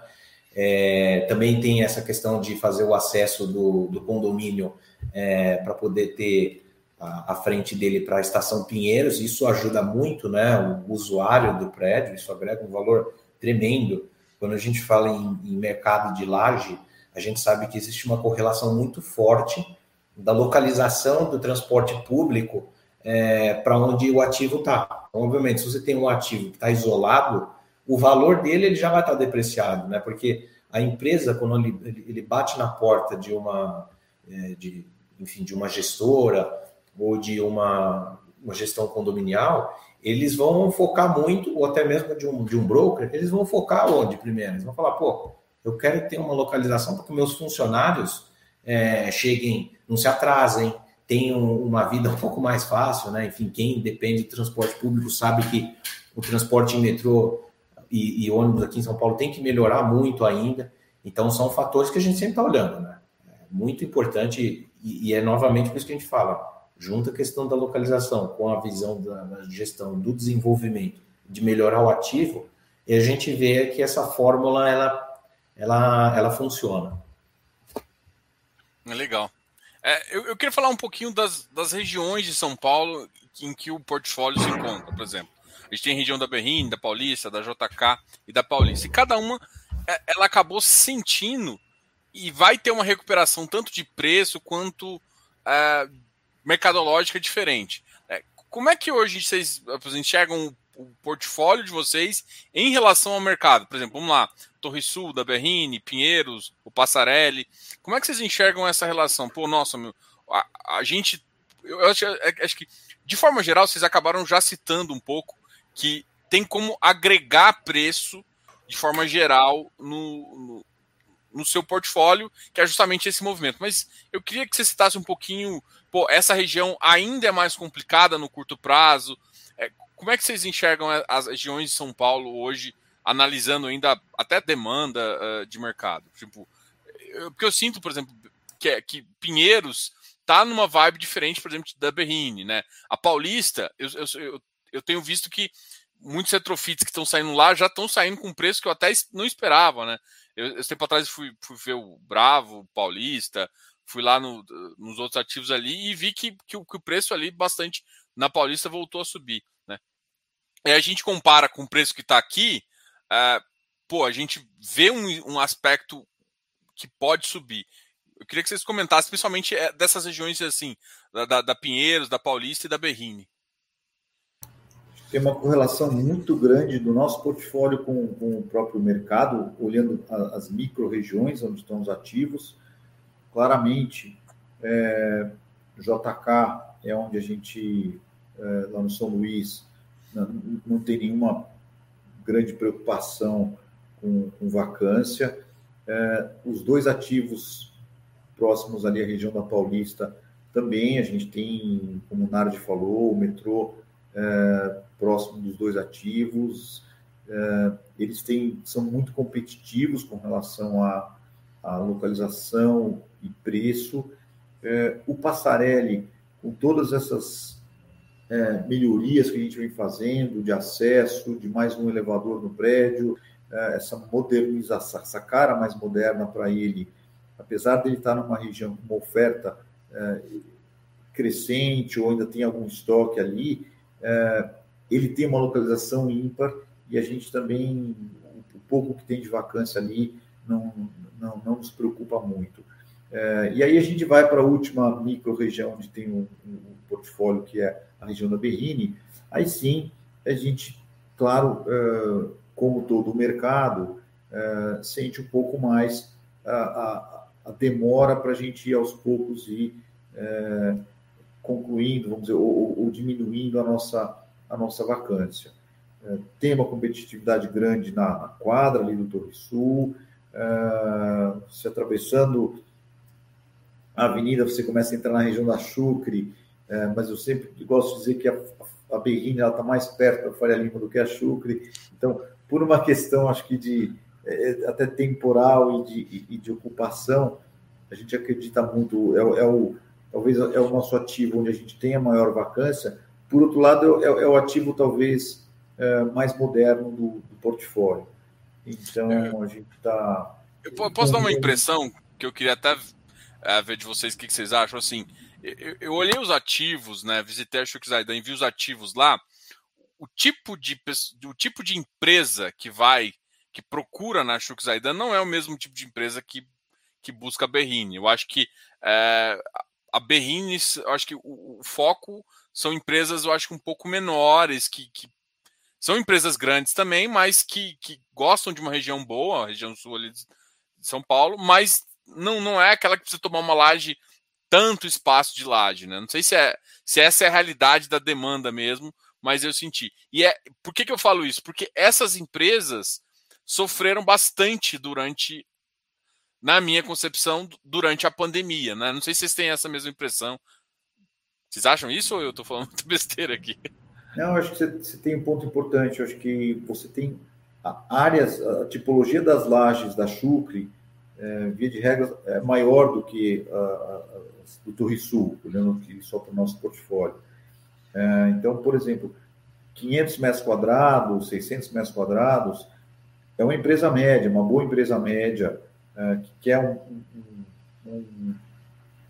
É, também tem essa questão de fazer o acesso do, do condomínio é, para poder ter a, frente dele para a estação Pinheiros. Isso ajuda muito né, o usuário do prédio, isso agrega um valor tremendo. Quando a gente fala em, em mercado de laje, a gente sabe que existe uma correlação muito forte da localização do transporte público é, para onde o ativo está. Então, obviamente, se você tem um ativo que está isolado, o valor dele ele já vai estar depreciado, né? Porque a empresa, quando ele, ele bate na porta de uma, é, de, enfim, de uma gestora ou de uma, uma gestão condominial, eles vão focar muito, ou até mesmo de um, de um broker, eles vão focar onde primeiro? Eles vão falar, pô, eu quero ter uma localização para que meus funcionários é, cheguem, não se atrasem, tenham uma vida um pouco mais fácil, né? Enfim, quem depende de transporte público sabe que o transporte em metrô e, e, ônibus aqui em São Paulo tem que melhorar muito ainda. Então, são fatores que a gente sempre está olhando, né? É muito importante e, e, é novamente por isso que a gente fala, junta a questão da localização com a visão da, da gestão, do desenvolvimento, de melhorar o ativo, e a gente vê que essa fórmula, ela, ela, ela funciona. Legal. É, eu, eu, queria falar um pouquinho das, das regiões de São Paulo em que o portfólio se encontra, por exemplo. A gente tem a região da Berrim, da Paulista, da JK e da Paulista. E cada uma é, ela acabou sentindo e vai ter uma recuperação tanto de preço quanto é, mercadológica diferente. É, como é que hoje vocês enxergam o portfólio de vocês em relação ao mercado? Por exemplo, vamos lá, Torre Sul, da Berrine, Pinheiros, o Passarelli. Como é que vocês enxergam essa relação? Pô, nossa, meu, a, a gente. Eu acho, é, acho que, de forma geral, vocês acabaram já citando um pouco que tem como agregar preço de forma geral no, no, seu portfólio, que é justamente esse movimento. Mas eu queria que você citasse um pouquinho, pô, essa região ainda é mais complicada no curto prazo. É, como é que vocês enxergam as regiões de São Paulo hoje, analisando ainda até demanda uh, de mercado? Tipo, eu, porque eu sinto, por exemplo, que, é, que Pinheiros tá numa vibe diferente, por exemplo, da Berrine, né? A Paulista, eu, eu, eu eu tenho visto que muitos retrofits que estão saindo lá já estão saindo com preço que eu até não esperava, né? Eu, tempo atrás fui, fui ver o Bravo, o Paulista, fui lá no, nos outros ativos ali e vi que, que, o, que o preço ali bastante na Paulista voltou a subir, né? E a gente compara com o preço que está aqui, uh, pô, a gente vê um, um aspecto que pode subir. Eu queria que vocês comentassem, principalmente é, dessas regiões assim, da, da, da Pinheiros, da Paulista e da Berrine tem uma correlação muito grande do nosso portfólio com, com o próprio mercado, olhando a, as micro-regiões onde estão os ativos. Claramente, é, JK é onde a gente, é, lá no São Luís, não, não, tem nenhuma grande preocupação com, com vacância. É, os dois ativos próximos ali à região da Paulista também, a gente tem, como o Nardi falou, o metrô é, próximo dos dois ativos. É, eles têm, são muito competitivos com relação à, localização e preço. É, o Passarelli, com todas essas é, melhorias que a gente vem fazendo de acesso, de mais um elevador no prédio, essa modernização, essa cara mais moderna para ele, apesar de ele estar numa região com uma oferta crescente ou ainda tem algum estoque ali, é, ele tem uma localização ímpar e a gente também, o pouco que tem de vacância ali, não, não, não nos preocupa muito. É, e aí a gente vai para a última micro-região, onde tem um, um, portfólio que é a região da Berrine. Aí sim, a gente, claro, é, como todo o mercado, é, sente um pouco mais a, a, a demora para a gente ir aos poucos e é, concluindo, vamos dizer, ou, ou, diminuindo a nossa, a nossa vacância. É, tem uma competitividade grande na, na quadra ali do Torre Sul, é, se atravessando a avenida, você começa a entrar na região da Chucre, é, mas eu sempre gosto de dizer que a, a Berrina está mais perto da Faria Lima do que a Chucre, então, por uma questão, acho que de é, até temporal e de, e de ocupação, a gente acredita muito, é, é, o, talvez é o nosso ativo onde a gente tem a maior vacância, por outro lado, é, é o ativo talvez é, mais moderno do, do, portfólio. Então, a gente está... Eu posso dar uma impressão que eu queria até é, ver de vocês o que, vocês acham, assim, eu, eu, olhei os ativos, né, visitei a Shukzaidan vi os ativos lá, o tipo de, o tipo de empresa que vai que procura na Shuk Zaidan não é o mesmo tipo de empresa que, que busca a Berrine. Eu acho que é, a Berrine, eu acho que o, o, foco são empresas, eu acho que um pouco menores, que, que são empresas grandes também, mas que, que gostam de uma região boa, a região sul ali de São Paulo, mas não, não é aquela que precisa tomar uma laje tanto espaço de laje, né? Não sei se, é, se essa é a realidade da demanda mesmo, mas eu senti. E é por que, que eu falo isso? Porque essas empresas sofreram bastante durante, na minha concepção, durante a pandemia. Né? Não sei se vocês têm essa mesma impressão. Vocês acham isso ou eu estou falando muito besteira aqui? Não, acho que você, tem um ponto importante. Eu acho que você tem áreas, a tipologia das lajes da Chucre, é, via de regra, é maior do que a, a, do Turrisul, olhando aqui só para o nosso portfólio. É, então, por exemplo, 500 metros quadrados, 600 metros quadrados, é uma empresa média, uma boa empresa média, é, que quer um, um, um,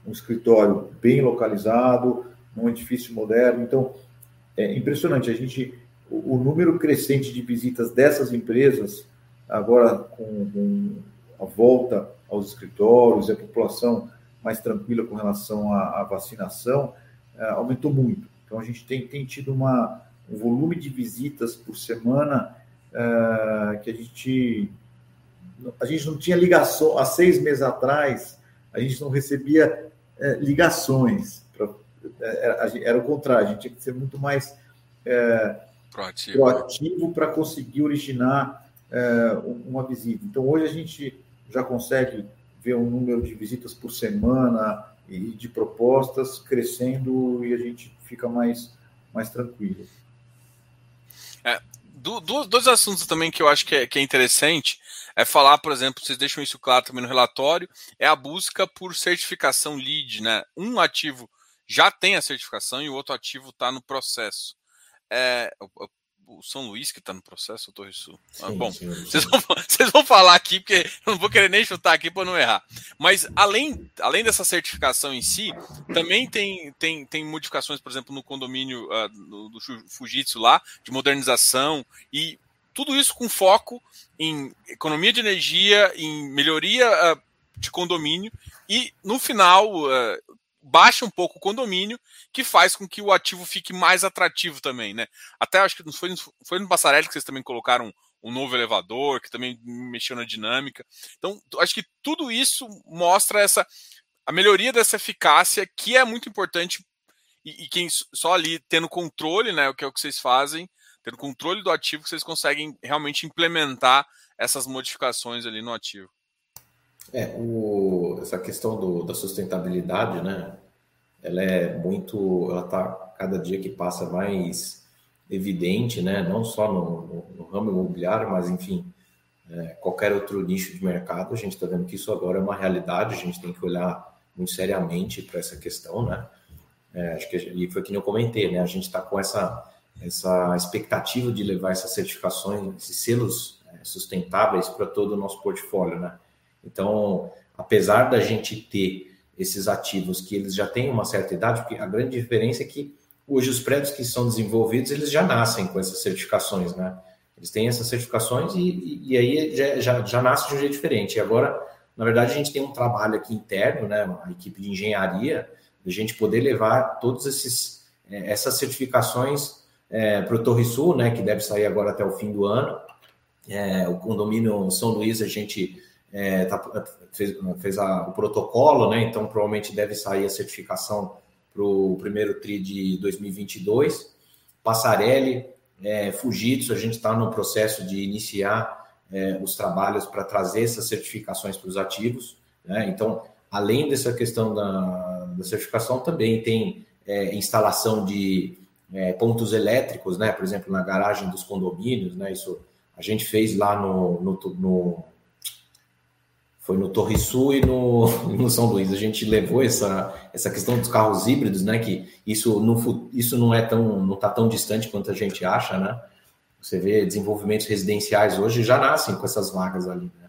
um, escritório bem localizado, num edifício moderno. Então, é impressionante. A gente, o, o número crescente de visitas dessas empresas, agora com, com a volta aos escritórios a população mais tranquila com relação à, à vacinação, é, aumentou muito. Então, a gente tem, tem tido uma, um volume de visitas por semana uh, que a gente a gente não tinha ligação há seis meses atrás a gente não recebia uh, ligações era, era, o contrário a gente tinha que ser muito mais proativo, proativo para conseguir originar uma visita. Então hoje a gente já consegue ver um número de visitas por semana e de propostas crescendo e a gente fica mais mais tranquilo. É, do, do, dois assuntos também que eu acho que é, que é interessante é falar, por exemplo, vocês deixam isso claro também no relatório, é a busca por certificação LEED, né? Um ativo já tem a certificação e o outro ativo está no processo. É, o São Luís que está no processo, o Torre Sul. Ah, bom, sim, sim. Vocês, vão, vocês, vão, falar aqui, porque eu não vou querer nem chutar aqui para não errar. Mas além, além dessa certificação em si, também tem, tem, tem modificações, por exemplo, no condomínio uh, do, do Fujitsu lá, de modernização e tudo isso com foco em economia de energia, em melhoria uh, de condomínio e no final uh, baixa um pouco o condomínio, que faz com que o ativo fique mais atrativo também, né? Até acho que foi, foi no Passarelli que vocês também colocaram um novo elevador, que também mexeu na dinâmica. Então, acho que tudo isso mostra essa a melhoria dessa eficácia, que é muito importante, e, e quem só ali tendo controle, né? O que é o que vocês fazem, tendo controle do ativo, vocês conseguem realmente implementar essas modificações ali no ativo. É, o, essa questão do, da sustentabilidade, né? Ela é muito, ela está cada dia que passa mais evidente, né? Não só no, no, no ramo imobiliário, mas enfim, é, qualquer outro nicho de mercado, a gente está vendo que isso agora é uma realidade. A gente tem que olhar muito seriamente para essa questão, né? É, acho que e foi que eu comentei, né? A gente está com essa essa expectativa de levar essas certificações, esses selos é, sustentáveis para todo o nosso portfólio, né? Então, apesar da gente ter esses ativos que eles já têm uma certa idade, porque a grande diferença é que hoje os prédios que são desenvolvidos, eles já nascem com essas certificações, né? Eles têm essas certificações e, e, aí já, já, já nasce de um jeito diferente. E agora, na verdade, a gente tem um trabalho aqui interno, né? Uma equipe de engenharia, a gente poder levar esses eh, essas certificações é, para o Torre Sul, né? Que deve sair agora até o fim do ano. É, o condomínio São Luís, a gente é, tá, fez, fez a, o protocolo, né? Então provavelmente deve sair a certificação para o primeiro TRI de 2022. Passarelli, é, Fujitsu, a gente está no processo de iniciar é, os trabalhos para trazer essas certificações para os ativos. Né? Então, além dessa questão da, da certificação, também tem é, instalação de é, pontos elétricos, né? por exemplo, na garagem dos condomínios. Né? Isso a gente fez lá no, no, no foi no Torre Sul e no, no São Luís. A gente levou essa, essa questão dos carros híbridos, né? Que isso não, isso não é tão não está tão distante quanto a gente acha, né? Você vê desenvolvimentos residenciais hoje já nascem com essas vagas ali, né?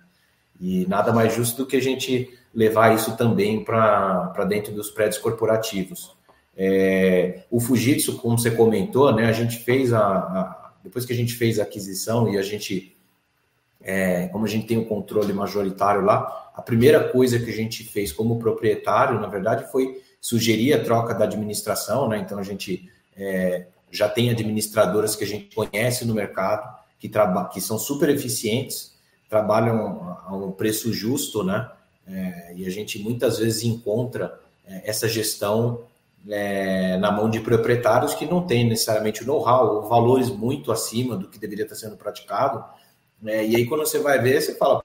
E nada mais justo do que a gente levar isso também para dentro dos prédios corporativos. É, o Fujitsu, como você comentou, né? A gente fez a, a depois que a gente fez a aquisição e a gente é, como a gente tem o controle majoritário lá, a primeira coisa que a gente fez como proprietário, na verdade, foi sugerir a troca da administração, né? Então a gente é, já tem administradoras que a gente conhece no mercado, que, que são super eficientes, trabalham a um preço justo, né? É, e a gente muitas vezes encontra é, essa gestão é, na mão de proprietários que não têm necessariamente o know-how valores muito acima do que deveria estar sendo praticado né? E aí, quando você vai ver, você fala,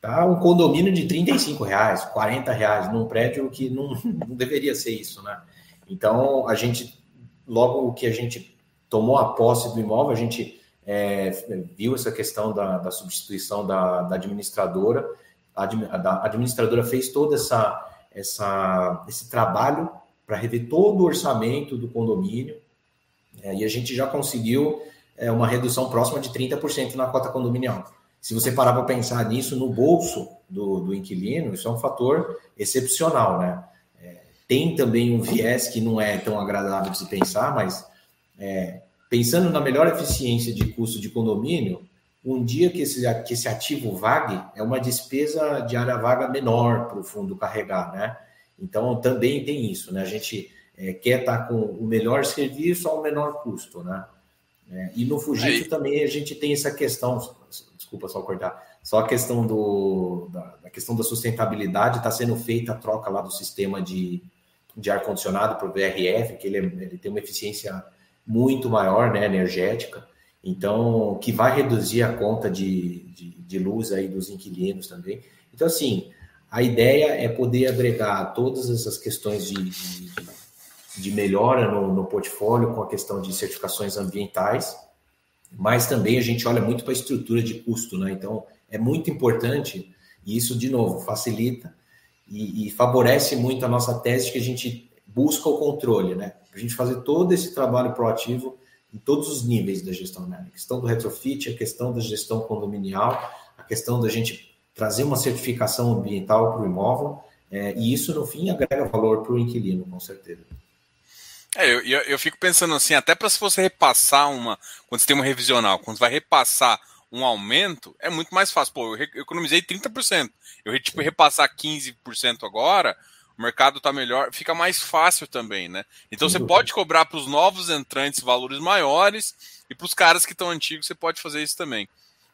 tá um condomínio de 35 reais, 40 reais num prédio que não, não deveria ser isso, né? Então, a gente, logo que a gente tomou a posse do imóvel, a gente é, viu essa questão da, da substituição da, da administradora. A, a, administradora fez todo essa, essa, esse trabalho para rever todo o orçamento do condomínio. É, e a gente já conseguiu é, uma redução próxima de 30% na cota condominial. Se você parar para pensar nisso no bolso do, do, inquilino, isso é um fator excepcional, né? É, tem também um viés que não é tão agradável de se pensar, mas é, pensando na melhor eficiência de custo de condomínio, um dia que esse, que esse ativo vague, é uma despesa de área vaga menor para o fundo carregar, né? Então também tem isso, né? A gente é, quer estar tá com o melhor serviço ao menor custo, né? É, e no Fujitsu Aí. também a gente tem essa questão, desculpa só cortar, só a questão do, da, da questão da sustentabilidade, está sendo feita a troca lá do sistema de, de ar-condicionado para o VRF, que ele, é, ele, tem uma eficiência muito maior, né, energética, então, que vai reduzir a conta de, de, de luz aí dos inquilinos também. Então, assim, a ideia é poder agregar todas essas questões de, de, de melhora no, no portfólio com a questão de certificações ambientais, mas também a gente olha muito para a estrutura de custo, né? Então, é muito importante, e isso, de novo, facilita e, e favorece muito a nossa tese de que a gente busca o controle, né? A gente fazer todo esse trabalho proativo em todos os níveis da gestão, né? A questão do retrofit, a questão da gestão condominial, a questão da gente trazer uma certificação ambiental para o imóvel, é, e isso, no fim, agrega valor para o inquilino, com certeza. É, eu, eu, eu, fico pensando assim, até para se você repassar uma. Quando você tem uma revisional, quando você vai repassar um aumento, é muito mais fácil. Pô, eu, eu economizei 30%. Eu tipo, repassar 15% agora, o mercado está melhor, fica mais fácil também, né? Então você pode cobrar para os novos entrantes valores maiores e para os caras que estão antigos você pode fazer isso também.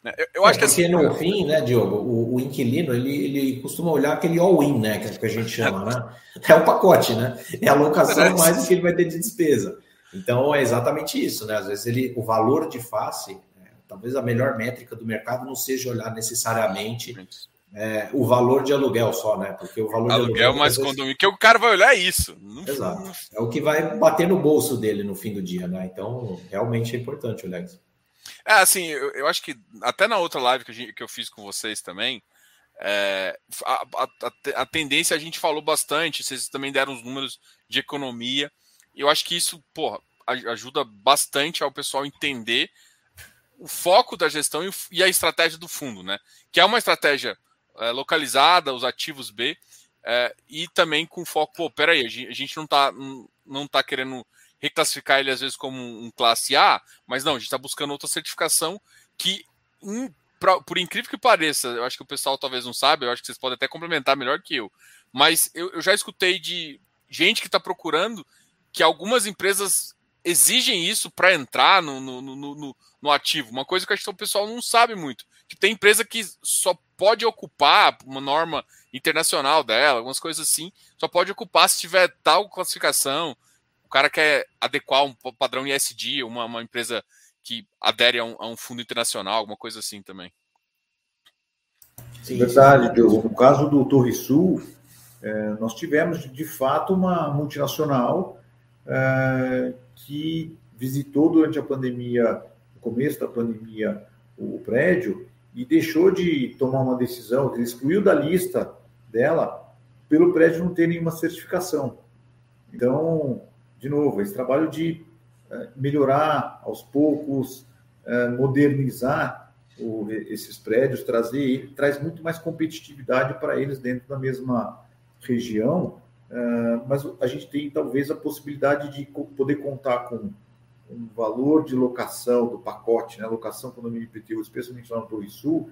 Né? Eu, eu acho é, que assim, no fim, né, Diogo, o, o, inquilino ele, ele costuma olhar aquele all-in, né, que, que a gente chama, né? É o pacote, né? É a alocação mais o que ele vai ter de despesa. Então é exatamente isso, né? Às vezes ele, o valor de face, é, talvez a melhor métrica do mercado não seja olhar necessariamente é, o valor de aluguel só, né? Porque o valor aluguel, de aluguel mais vezes... condomínio, que o cara vai olhar isso. Exato. É o que vai bater no bolso dele no fim do dia, né? Então realmente é importante olhar isso. É, assim, eu, eu acho que até na outra live que, gente, que eu fiz com vocês também, é, a, a, a, tendência a gente falou bastante, vocês também deram os números de economia. Eu acho que isso, porra, ajuda bastante ao pessoal entender o foco da gestão e, e a estratégia do fundo, né? Que é uma estratégia é, localizada, os ativos B, é, e também com foco, pô, peraí, a gente, não tá, não tá querendo reclassificar ele às vezes como um classe A, mas não, a gente está buscando outra certificação que, in, pra, por incrível que pareça, eu acho que o pessoal talvez não sabe, eu acho que vocês podem até complementar melhor que eu, mas eu, eu já escutei de gente que está procurando que algumas empresas exigem isso para entrar no, no, no, no, no, ativo, uma coisa que acho que o pessoal não sabe muito. Que tem empresa que só pode ocupar uma norma internacional dela, algumas coisas assim, só pode ocupar se tiver tal classificação. O cara quer adequar um padrão ISD, uma, uma empresa que adere a um, a um fundo internacional, alguma coisa assim também. Sim, Verdade, Diogo. No caso do Torre Sul, é, nós tivemos de fato uma multinacional é, que visitou durante a pandemia, no começo da pandemia, o prédio e deixou de tomar uma decisão, ele excluiu da lista dela pelo prédio não ter nenhuma certificação. Então, de novo, esse trabalho de é, melhorar aos poucos, é, modernizar esses prédios, trazer traz muito mais competitividade para eles dentro da mesma região, é, mas a gente tem talvez a possibilidade de poder contar com um valor de locação do pacote, né, locação condomínio IPTU, especialmente lá no Sul,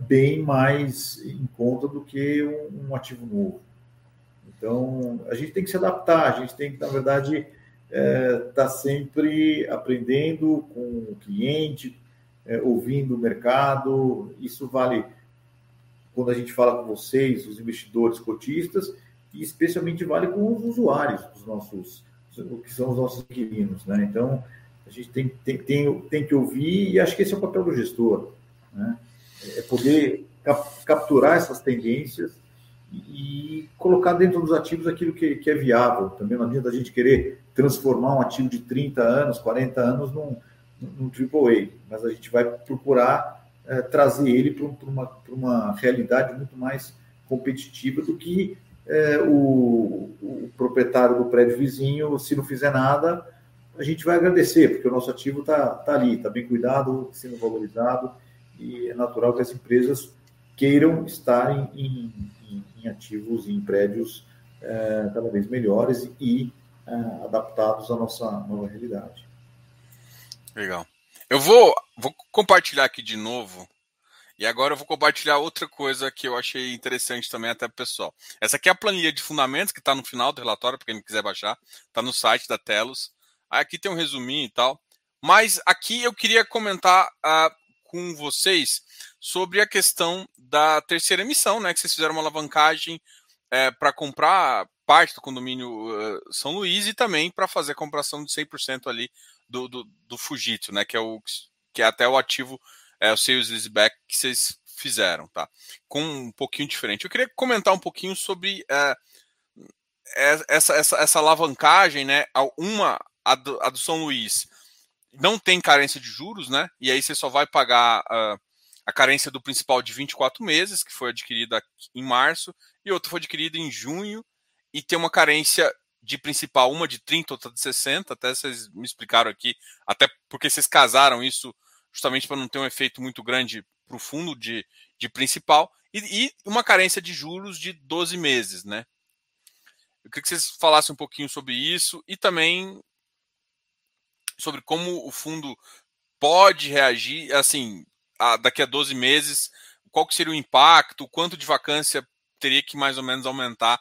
bem mais em conta do que um, ativo novo. Então, a gente tem que se adaptar, a gente tem que, na verdade, estar é, tá sempre aprendendo com o cliente, é, ouvindo o mercado. Isso vale quando a gente fala com vocês, os investidores cotistas, e especialmente vale com os usuários dos nossos que são os nossos inquilinos. Né? Então, a gente tem, tem, tem, tem que ouvir, e acho que esse é o papel do gestor, né? é poder cap, capturar essas tendências e, colocar dentro dos ativos aquilo que, que é viável. Também não adianta a gente querer transformar um ativo de 30 anos, 40 anos num, num AAA, mas a gente vai procurar é, trazer ele para uma, uma realidade muito mais competitiva do que é, o, o, proprietário do prédio vizinho, se não fizer nada, a gente vai agradecer, porque o nosso ativo está tá ali, está bem cuidado, sendo valorizado, e é natural que as empresas queiram estar em, em, em ativos, em prédios é, cada vez melhores e é, adaptados à nossa nova realidade. Legal. Eu vou, vou compartilhar aqui de novo e agora eu vou compartilhar outra coisa que eu achei interessante também até pessoal. Essa aqui é a planilha de fundamentos que está no final do relatório, para quem quiser baixar. Está no site da Telos. Aqui tem um resuminho e tal. Mas aqui eu queria comentar uh, com vocês sobre a questão da terceira emissão, né? Que vocês fizeram uma alavancagem é, para comprar parte do condomínio uh, São Luís e também para fazer a compração de 100% ali do, do, do Fujitsu, né? Que é, o, que é até o ativo é, o sales leaseback que vocês fizeram, tá? Com um pouquinho diferente. Eu queria comentar um pouquinho sobre é, essa, essa, essa alavancagem, né? Uma, a do, a do, São Luís, não tem carência de juros, né? E aí você só vai pagar uh, a carência do principal de 24 meses, que foi adquirida em março, e outra foi adquirida em junho, e tem uma carência de principal, uma de 30, outra de 60, até vocês me explicaram aqui, até porque vocês casaram isso justamente para não ter um efeito muito grande para o fundo de, de principal, e, e, uma carência de juros de 12 meses, né? Eu queria que vocês falassem um pouquinho sobre isso e também sobre como o fundo pode reagir, assim, a, daqui a 12 meses, qual que seria o impacto, quanto de vacância teria que mais ou menos aumentar,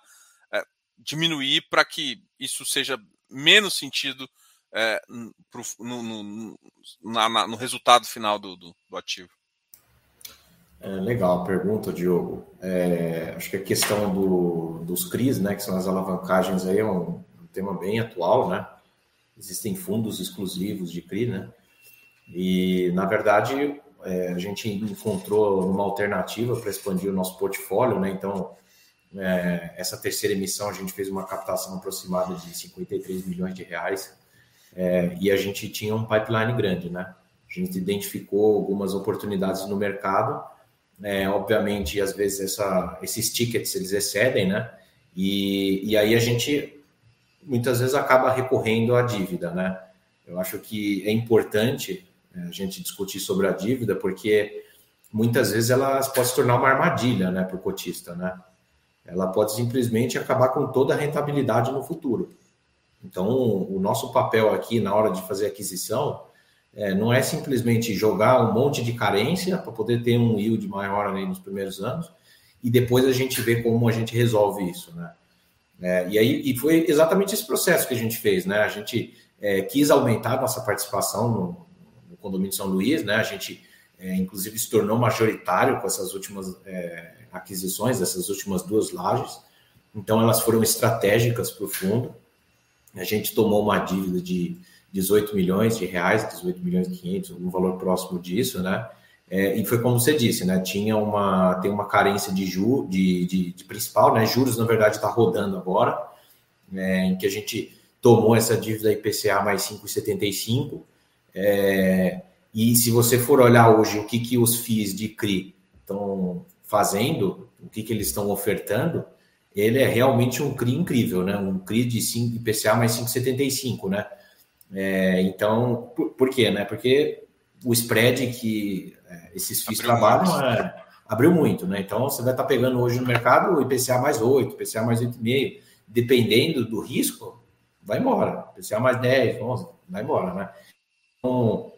é, diminuir para que isso seja menos sentido é, pro, no, no, na, na, no, resultado final do, do, do ativo. É, legal a pergunta, Diogo. É, acho que a questão do, dos CRIs, né, que são as alavancagens, aí é um, um tema bem atual, né? Existem fundos exclusivos de CRI, né? E, na verdade, é, a gente encontrou uma alternativa para expandir o nosso portfólio, né? Então, é, essa terceira emissão, a gente fez uma captação aproximada de 53 milhões de reais é, e a gente tinha um pipeline grande, né? A gente identificou algumas oportunidades no mercado, é, obviamente, às vezes essa, esses tickets eles excedem, né? E, e aí a gente muitas vezes acaba recorrendo à dívida, né? Eu acho que é importante é, a gente discutir sobre a dívida, porque muitas vezes ela pode se tornar uma armadilha, né, para o cotista, né? Ela pode simplesmente acabar com toda a rentabilidade no futuro. Então, o nosso papel aqui na hora de fazer aquisição é, não é simplesmente jogar um monte de carência para poder ter um yield maior ali nos primeiros anos e depois a gente vê como a gente resolve isso, né? É, e aí e foi exatamente esse processo que a gente fez, né? A gente é, quis aumentar nossa participação no, no condomínio São Luís, né? A gente é, inclusive se tornou majoritário com essas últimas é, aquisições, essas últimas duas lajes. Então, elas foram estratégicas para o fundo. A gente tomou uma dívida de 18 milhões de reais, 18 milhões e 500, um valor próximo disso, né? É, e foi como você disse, né? Tinha uma, tem uma carência de, ju, de, de, de principal, né? Juros, na verdade, está rodando agora, né? em que a gente tomou essa dívida IPCA mais 5,75. É, e se você for olhar hoje o que, que os FIIs de CRI estão fazendo, o que, que eles estão ofertando, ele é realmente um CRI incrível, né? Um CRI de 5, IPCA mais 5,75, né? É, então, por, por, quê, né? Porque o spread que é, esses FIIs trabalham. É, abriu muito, né? Então, você vai estar pegando hoje no mercado o IPCA mais 8, IPCA mais 8,5, dependendo do risco, vai embora. IPCA mais 10, 11, vai embora, né? Então,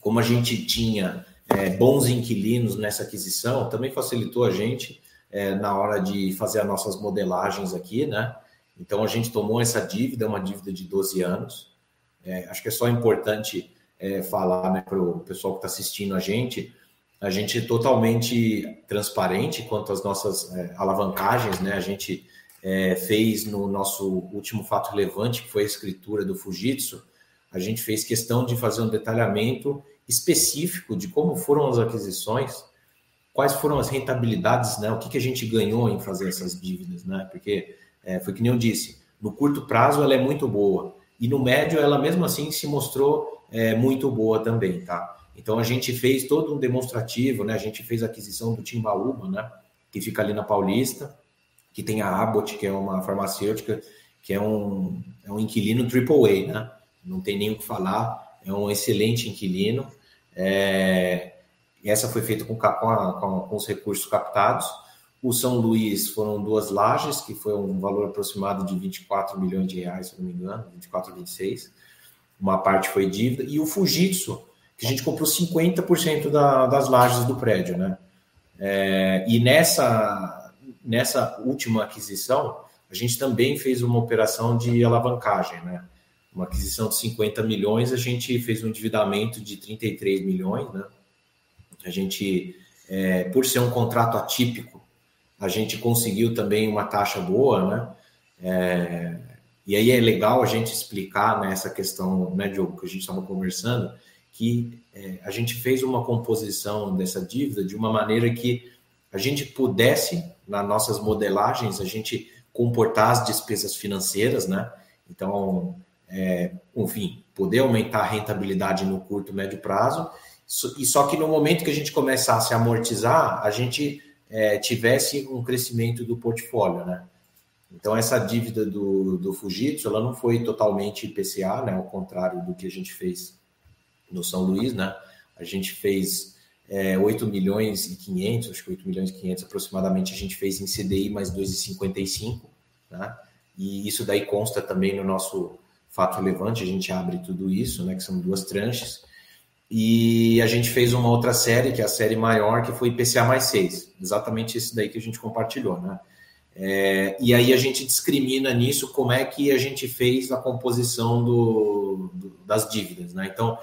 como a gente tinha é, bons inquilinos nessa aquisição, também facilitou a gente é, na hora de fazer as nossas modelagens aqui, né? Então a gente tomou essa dívida, uma dívida de 12 anos. É, acho que é só importante é, falar né, para o pessoal que está assistindo a gente, a gente é totalmente transparente quanto às nossas é, alavancagens, né? A gente é, fez no nosso último fato relevante, que foi a escritura do Fujitsu, a gente fez questão de fazer um detalhamento específico de como foram as aquisições, quais foram as rentabilidades, né? O que, que a gente ganhou em fazer essas dívidas, né? Porque é, foi que nem eu disse, no curto prazo ela é muito boa e no médio ela mesmo assim se mostrou é, muito boa também, tá? Então a gente fez todo um demonstrativo, né? A gente fez a aquisição do Timbaúba, né? Que fica ali na Paulista, que tem a Abbott, que é uma farmacêutica, que é um, é um inquilino AAA, né? Não tem nem o que falar é um excelente inquilino. É, essa foi feita com, com, a, com, os recursos captados. O São Luís foram duas lajes, que foi um valor aproximado de 24 milhões de reais, se não me engano, 24, 26. Uma parte foi dívida. E o Fujitsu, que a gente comprou 50% da, das lajes do prédio, né? É, e nessa, nessa última aquisição, a gente também fez uma operação de alavancagem, né? uma aquisição de 50 milhões, a gente fez um endividamento de 33 milhões, né? A gente, é, por ser um contrato atípico, a gente conseguiu também uma taxa boa, né? É, e aí é legal a gente explicar nessa né, questão, né, Diogo, que a gente estava conversando, que é, a gente fez uma composição dessa dívida de uma maneira que a gente pudesse, nas nossas modelagens, a gente comportar as despesas financeiras, né? Então, é, enfim, poder aumentar a rentabilidade no curto e médio prazo, e só que no momento que a gente começasse a amortizar, a gente é, tivesse um crescimento do portfólio, né? Então, essa dívida do, do Fujitsu, ela não foi totalmente IPCA, né? Ao contrário do que a gente fez no São Luís, né? A gente fez é, 8 milhões e 500, acho que 8 milhões e 500 aproximadamente, a gente fez em CDI mais 2,55, né? E isso daí consta também no nosso fato relevante, a gente abre tudo isso, né, que são duas tranches. E a gente fez uma outra série, que é a série maior, que foi IPCA mais 6, exatamente esse daí que a gente compartilhou, né? É, e aí a gente discrimina nisso como é que a gente fez a composição do, do, das dívidas, né? Então,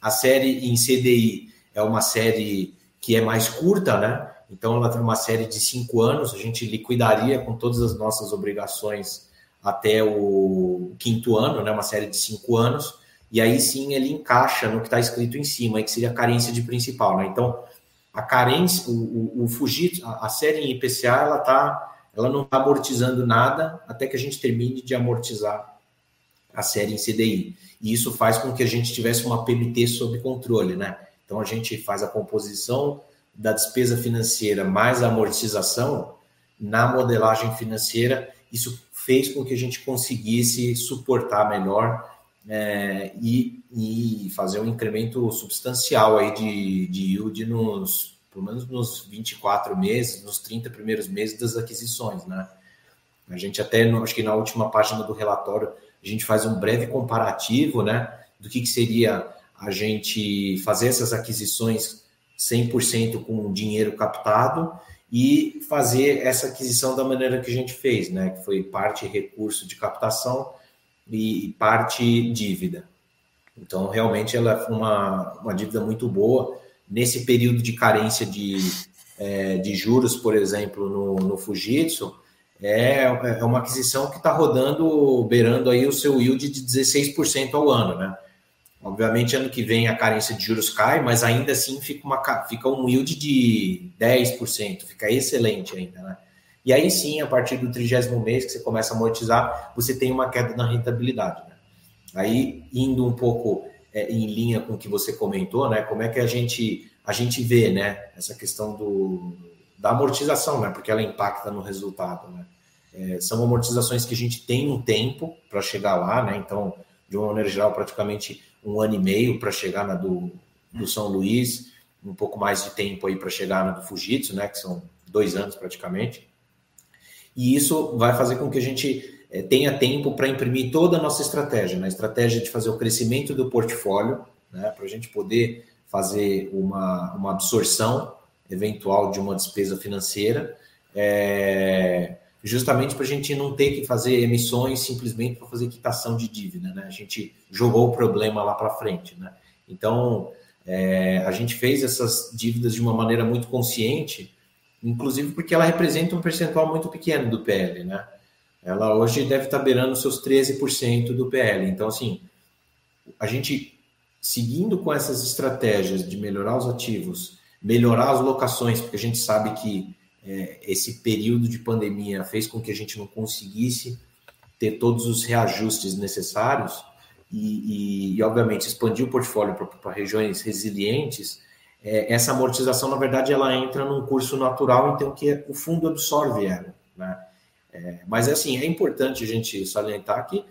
a série em CDI é uma série que é mais curta, né? Então, ela tem uma série de cinco anos, a gente liquidaria com todas as nossas obrigações até o quinto ano, né, uma série de cinco anos, e aí sim ele encaixa no que está escrito em cima, que seria a carência de principal. Né? Então, a carência, o, o, o Fujitsu, a, a, série em IPCA, ela, tá, ela não está amortizando nada até que a gente termine de amortizar a série em CDI. E isso faz com que a gente tivesse uma PMT sob controle. Né? Então, a gente faz a composição da despesa financeira mais a amortização na modelagem financeira. Isso fez com que a gente conseguisse suportar melhor é, e, e, fazer um incremento substancial aí de, de yield nos, pelo menos nos 24 meses, nos 30 primeiros meses das aquisições, né? A gente até, acho que na última página do relatório, a gente faz um breve comparativo, né, do que, que seria a gente fazer essas aquisições 100% com dinheiro captado e fazer essa aquisição da maneira que a gente fez, né? Que foi parte recurso de captação e parte dívida. Então, realmente, ela é uma, uma dívida muito boa. Nesse período de carência de, é, de juros, por exemplo, no, no Fujitsu, é, é uma aquisição que está rodando, beirando aí o seu yield de 16% ao ano, né? Obviamente, ano que vem a carência de juros cai, mas ainda assim fica, uma, fica um yield de 10%, fica excelente ainda, né? E aí sim, a partir do trigésimo mês que você começa a amortizar, você tem uma queda na rentabilidade. Né? Aí, indo um pouco é, em linha com o que você comentou, né? Como é que a gente, a gente vê, né? Essa questão do, da amortização, né? Porque ela impacta no resultado, né? É, são amortizações que a gente tem um tempo para chegar lá, né? Então, de uma maneira geral, praticamente um ano e meio para chegar na do, do São Luís, um pouco mais de tempo aí para chegar na do Fujitsu, né? Que são dois anos praticamente. E isso vai fazer com que a gente é, tenha tempo para imprimir toda a nossa estratégia, né? estratégia de fazer o crescimento do portfólio, né? para a gente poder fazer uma, uma absorção eventual de uma despesa financeira, é, justamente para a gente não ter que fazer emissões simplesmente para fazer quitação de dívida. Né? A gente jogou o problema lá para frente. Né? Então, é, a gente fez essas dívidas de uma maneira muito consciente, inclusive porque ela representa um percentual muito pequeno do PL. Né? Ela hoje deve estar beirando seus 13% do PL. Então, assim, a gente seguindo com essas estratégias de melhorar os ativos, melhorar as locações, porque a gente sabe que é, esse período de pandemia fez com que a gente não conseguisse ter todos os reajustes necessários e, e, e obviamente, expandir o portfólio para regiões resilientes, é, essa amortização, na verdade, ela entra num curso natural, então que o fundo absorve ela, né? É, mas assim, é importante a gente salientar que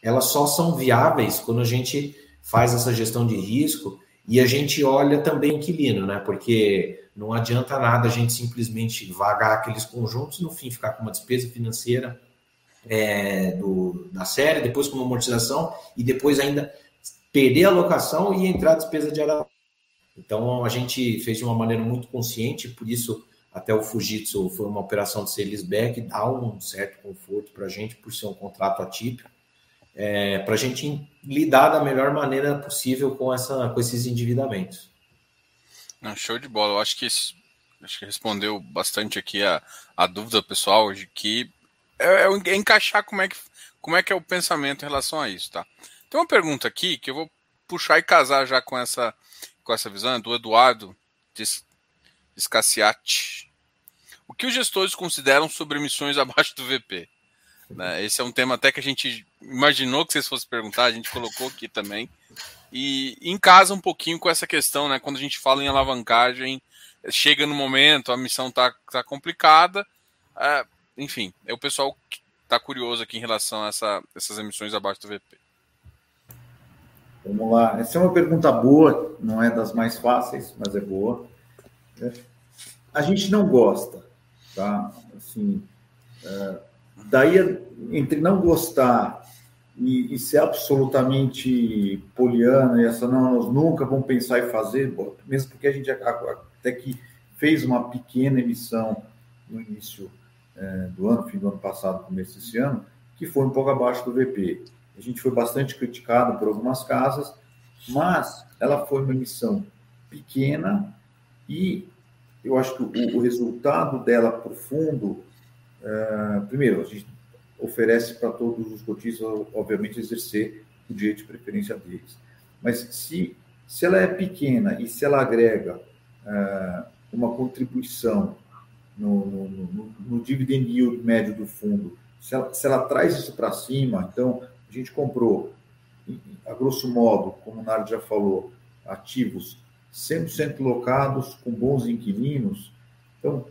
elas só são viáveis quando a gente faz essa gestão de risco e a gente olha também o inquilino, né? Porque não adianta nada a gente simplesmente vagar aqueles conjuntos e no fim ficar com uma despesa financeira é, do, da série, depois com uma amortização e depois ainda perder a locação e entrar a despesa de arara. Então a gente fez de uma maneira muito consciente, por isso até o Fujitsu foi uma operação de sale-back, dá um certo conforto para a gente, por ser um contrato atípico, é, para a gente lidar da melhor maneira possível com, essa, com esses endividamentos. Não, show de bola. Eu acho que, acho que respondeu bastante aqui a, a dúvida pessoal de que é, é, é, encaixar como é, que, como é que é o pensamento em relação a isso, tá? Tem uma pergunta aqui que eu vou puxar e casar já com essa, com essa visão, do Eduardo Escaciati. O que os gestores consideram sobre emissões abaixo do VP? Né, esse é um tema até que a gente imaginou que vocês fossem perguntar, a gente colocou aqui também. E em casa um pouquinho com essa questão, né? Quando a gente fala em alavancagem, chega no momento, a missão tá, tá complicada. É, enfim, é o pessoal que está curioso aqui em relação a essa, essas emissões abaixo do VP. Vamos lá. Essa é uma pergunta boa, não é das mais fáceis, mas é boa. A gente não gosta, tá? Assim, é, daí, entre não gostar e, e, ser absolutamente poliana e essa, não, nós nunca vamos pensar em fazer, mesmo porque a gente até que fez uma pequena emissão no início é, do ano, fim do ano passado, começo desse ano, que foi um pouco abaixo do VP. A gente foi bastante criticado por algumas casas, mas ela foi uma emissão pequena e eu acho que o, o resultado dela para o fundo, é, primeiro, a gente oferece para todos os cotistas, obviamente, exercer o direito de preferência deles. Mas se, se ela é pequena e se ela agrega é, uma contribuição no, no, no, no dividend yield médio do fundo, se ela, se ela traz isso para cima, então a gente comprou, a grosso modo, como o Nardo já falou, ativos 100% locados, com bons inquilinos. Então,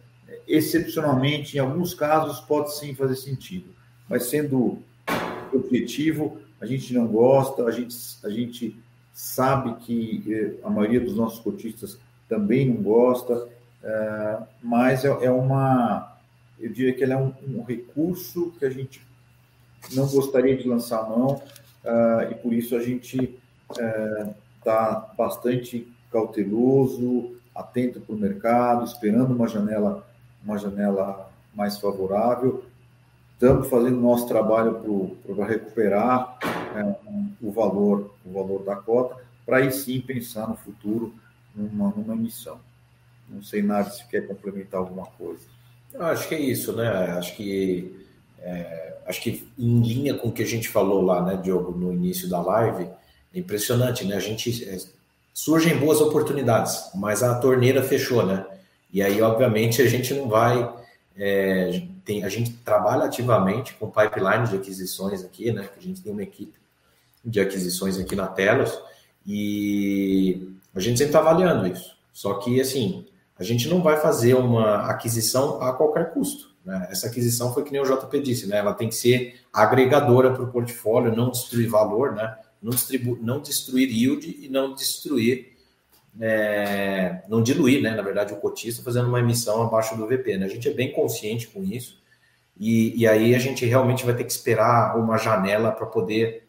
excepcionalmente, em alguns casos, pode sim fazer sentido, mas sendo objetivo, a gente não gosta, a gente, a gente sabe que eh, a maioria dos nossos cotistas também não gosta, eh, mas é, é uma, eu diria que ele é um, um, recurso que a gente não gostaria de lançar a mão, eh, e por isso a gente está bastante cauteloso, atento para o mercado, esperando uma janela, uma janela mais favorável. Estamos fazendo nosso trabalho para recuperar é, o valor, o valor da cota, para aí sim pensar no futuro numa, numa emissão. Não sei, nada se quer complementar alguma coisa. acho que é isso, né? Acho que é, acho que em linha com o que a gente falou lá, né, Diogo, no início da live, é impressionante, né? A gente é, surgem boas oportunidades, mas a torneira fechou, né? E aí, obviamente, a gente não vai. É, tem, a gente trabalha ativamente com pipeline de aquisições aqui, né? A gente tem uma equipe de aquisições aqui na Telos e a gente sempre está avaliando isso. Só que, assim, a gente não vai fazer uma aquisição a qualquer custo. Né? Essa aquisição foi que nem o JP disse, né? Ela tem que ser agregadora para o portfólio, não destruir valor, né? Não, não destruir yield e não destruir, é, não diluir, né? Na verdade, o cotista fazendo uma emissão abaixo do VP. Né? A gente é bem consciente com isso. E, e aí a gente realmente vai ter que esperar uma janela para poder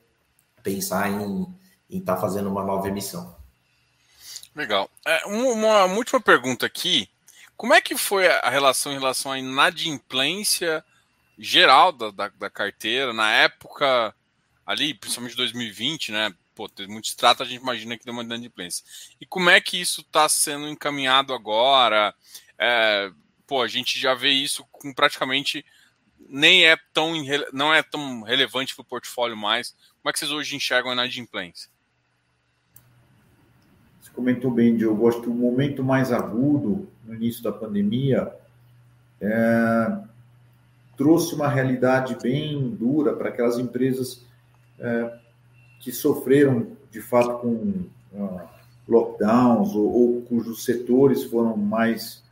pensar em estar tá fazendo uma nova emissão. Legal. É, uma, uma última pergunta aqui. Como é que foi a relação em relação à inadimplência geral da, da, da carteira na época ali, principalmente 2020, né? Pô, tem muito extrato, a gente imagina que deu uma inadimplência. E como é que isso está sendo encaminhado agora? É, pô, a gente já vê isso com praticamente nem é tão não é tão relevante para o portfólio mais. Como é que vocês hoje enxergam a inadimplência? Você comentou bem, Diogo. Acho que o momento mais agudo no início da pandemia, é, trouxe uma realidade bem dura para aquelas empresas é, que sofreram, de fato, com uh, lockdowns ou, ou, cujos setores foram mais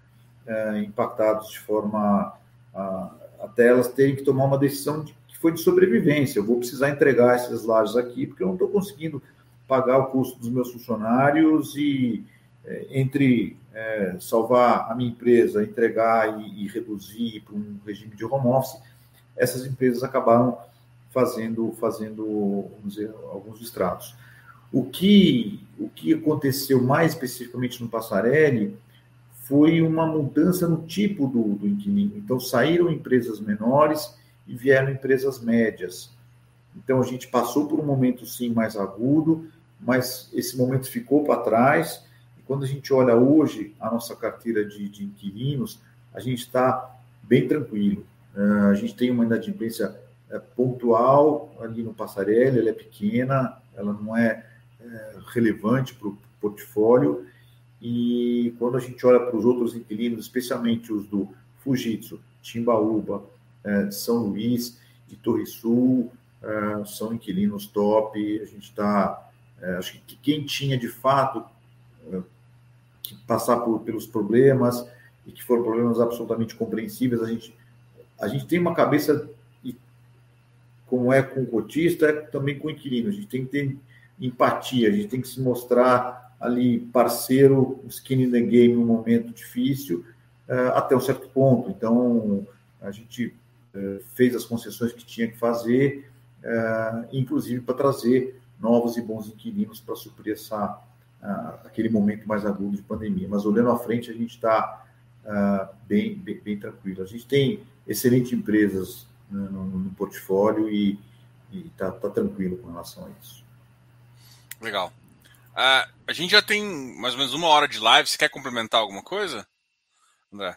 é, impactados de forma a, até elas terem que tomar uma decisão de, que foi de sobrevivência. Eu vou precisar entregar essas lajes aqui porque eu não estou conseguindo pagar o custo dos meus funcionários e é, entre é, salvar a minha empresa, entregar e, e reduzir para um regime de home office, essas empresas acabaram fazendo, fazendo dizer, alguns estratos. O que, o que aconteceu mais especificamente no Passarelli foi uma mudança no tipo do, do inquilino. Então, saíram empresas menores e vieram empresas médias. Então, a gente passou por um momento, sim, mais agudo, mas esse momento ficou para trás quando a gente olha hoje a nossa carteira de, de inquilinos, a gente está bem tranquilo. Uh, a gente tem uma inadimplência é, pontual ali no Passarelli, ela é pequena, ela não é, é relevante para o portfólio. E quando a gente olha para os outros inquilinos, especialmente os do Fujitsu, Timbaúba, é, São Luís e Torre Sul, é, são inquilinos top. A gente está. É, acho que quem tinha de fato é, que passar por, pelos problemas e que foram problemas absolutamente compreensíveis. A gente, a gente tem uma cabeça, como é com o cotista, é também com o inquilino. A gente tem que ter empatia, a gente tem que se mostrar ali parceiro, skin in the game num momento difícil, uh, até um certo ponto. Então, a gente uh, fez as concessões que tinha que fazer, uh, inclusive para trazer novos e bons inquilinos para suprir essa, aquele momento mais agudo de pandemia. Mas olhando à frente, a gente está uh, bem, bem, bem, tranquilo. A gente tem excelentes empresas né, no, no, portfólio e está tá tranquilo com relação a isso. Legal. Uh, a gente já tem mais ou menos uma hora de live. Você quer complementar alguma coisa, André?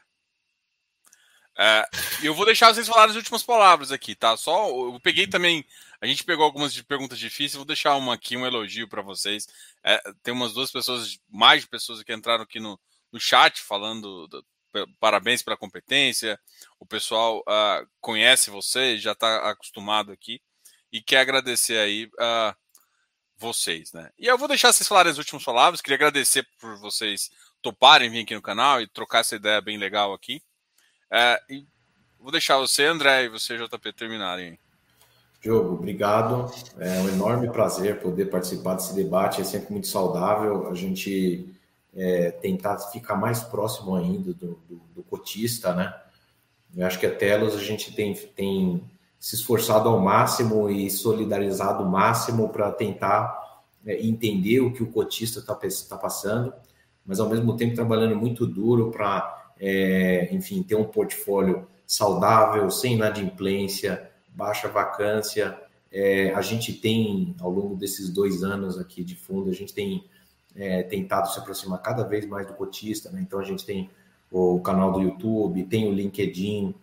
Uh, eu vou deixar vocês falarem as últimas palavras aqui, tá? Só eu peguei também a gente pegou algumas perguntas difíceis, vou deixar uma aqui, um elogio para vocês. É, tem umas duas pessoas, mais de pessoas que entraram aqui no, no chat falando do, parabéns pela competência. O pessoal uh, conhece vocês, já está acostumado aqui e quer agradecer aí a uh, vocês, né? E eu vou deixar vocês falarem as últimas palavras. Queria agradecer por vocês toparem vir aqui no canal e trocar essa ideia bem legal aqui. Uh, vou deixar você, André, e você, JP, terminarem. Diogo, obrigado. É um enorme prazer poder participar desse debate. É sempre muito saudável a gente é, tentar ficar mais próximo ainda do, do, do, cotista, né? Eu acho que a Telos a gente tem, tem se esforçado ao máximo e solidarizado o máximo para tentar é, entender o que o cotista está tá passando, mas ao mesmo tempo trabalhando muito duro para, é, enfim, ter um portfólio saudável, sem inadimplência, baixa vacância. É, a gente tem, ao longo desses dois anos aqui de fundo, a gente tem é, tentado se aproximar cada vez mais do cotista, né? Então a gente tem o canal do YouTube, tem o LinkedIn,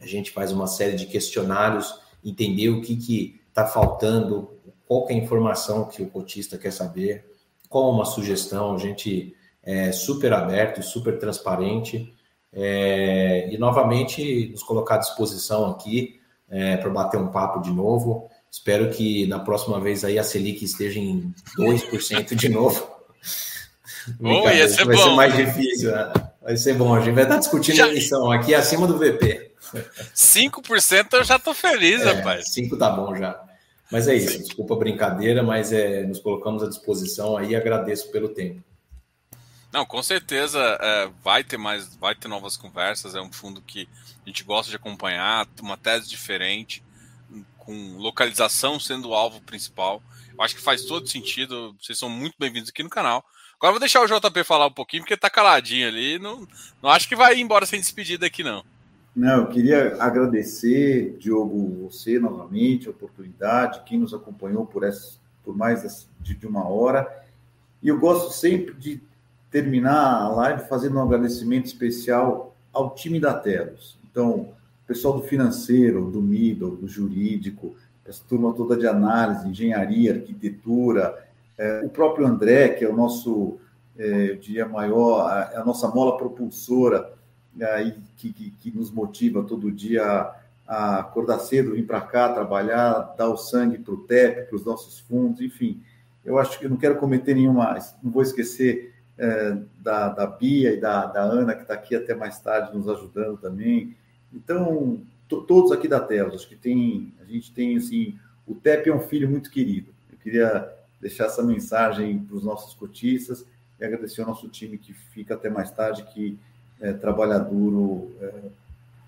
a gente faz uma série de questionários, entender o que que está faltando, qual é a informação que o cotista quer saber, qual uma sugestão, a gente é super aberto, super transparente é, e novamente nos colocar à disposição aqui é, para bater um papo de novo. Espero que na próxima vez aí a Selic esteja em 2% de novo. Oh, ia ser vai bom. ser mais difícil. Né? Vai ser bom. A gente vai estar discutindo já... a eleição aqui acima do VP. 5% eu já estou feliz, é, rapaz. 5 tá bom já. Mas é isso. Desculpa a brincadeira, mas é, nos colocamos à disposição aí. Agradeço pelo tempo. Não, com certeza é, vai ter mais, vai ter novas conversas. É um fundo que a gente gosta de acompanhar, uma tese diferente, com localização sendo o alvo principal. Eu acho que faz todo sentido. Vocês são muito bem-vindos aqui no canal. Agora vou deixar o JP falar um pouquinho, porque tá caladinho ali. Não, não acho que vai embora sem despedida aqui, não. Não, eu queria agradecer, Diogo, você novamente, a oportunidade, quem nos acompanhou por, essa, por mais de uma hora. E eu gosto sempre de terminar a live fazendo um agradecimento especial ao time da Telos. Então, pessoal do financeiro, do middle, do jurídico, essa turma toda de análise, engenharia, arquitetura, é, o próprio André, que é o nosso, é, eu diria, maior, a, a nossa mola propulsora, é, que, que, que, nos motiva todo dia a, a acordar cedo, vir para cá, trabalhar, dar o sangue para o TEP, para os nossos fundos, enfim. Eu acho que eu não quero cometer nenhuma, não vou esquecer é, da, da Bia e da, da Ana, que está aqui até mais tarde nos ajudando também. Então, todos aqui da Telos, acho que tem, a gente tem, assim, o TEP é um filho muito querido. Eu queria deixar essa mensagem para os nossos cotistas e agradecer ao nosso time que fica até mais tarde, que é, trabalha duro é,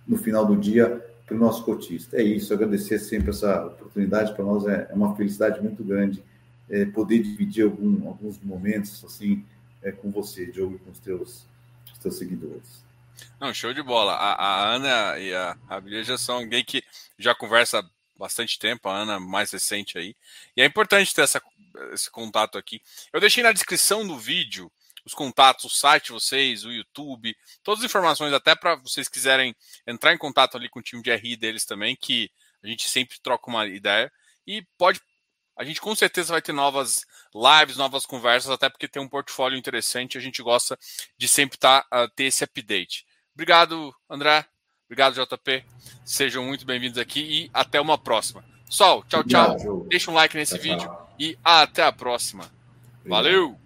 no final do dia para o nosso cotista. É isso, agradecer sempre essa oportunidade, para nós é, é, uma felicidade muito grande é, poder dividir algum, alguns momentos assim é, com você, Diogo, e com os teus, os teus seguidores. Não, show de bola. A, a Ana e a, a Bia já são alguém que já conversa bastante tempo, a Ana mais recente aí. E é importante ter essa, esse contato aqui. Eu deixei na descrição do vídeo os contatos, o site vocês, o YouTube, todas as informações, até para vocês quiserem entrar em contato ali com o time de RI deles também, que a gente sempre troca uma ideia. E pode. A gente com certeza vai ter novas lives, novas conversas, até porque tem um portfólio interessante. A gente gosta de sempre tá, uh, ter esse update. Obrigado, André. Obrigado, JP. Sejam muito bem-vindos aqui e até uma próxima. Sol, tchau, tchau. Deixa um like nesse vídeo e até a próxima. Valeu!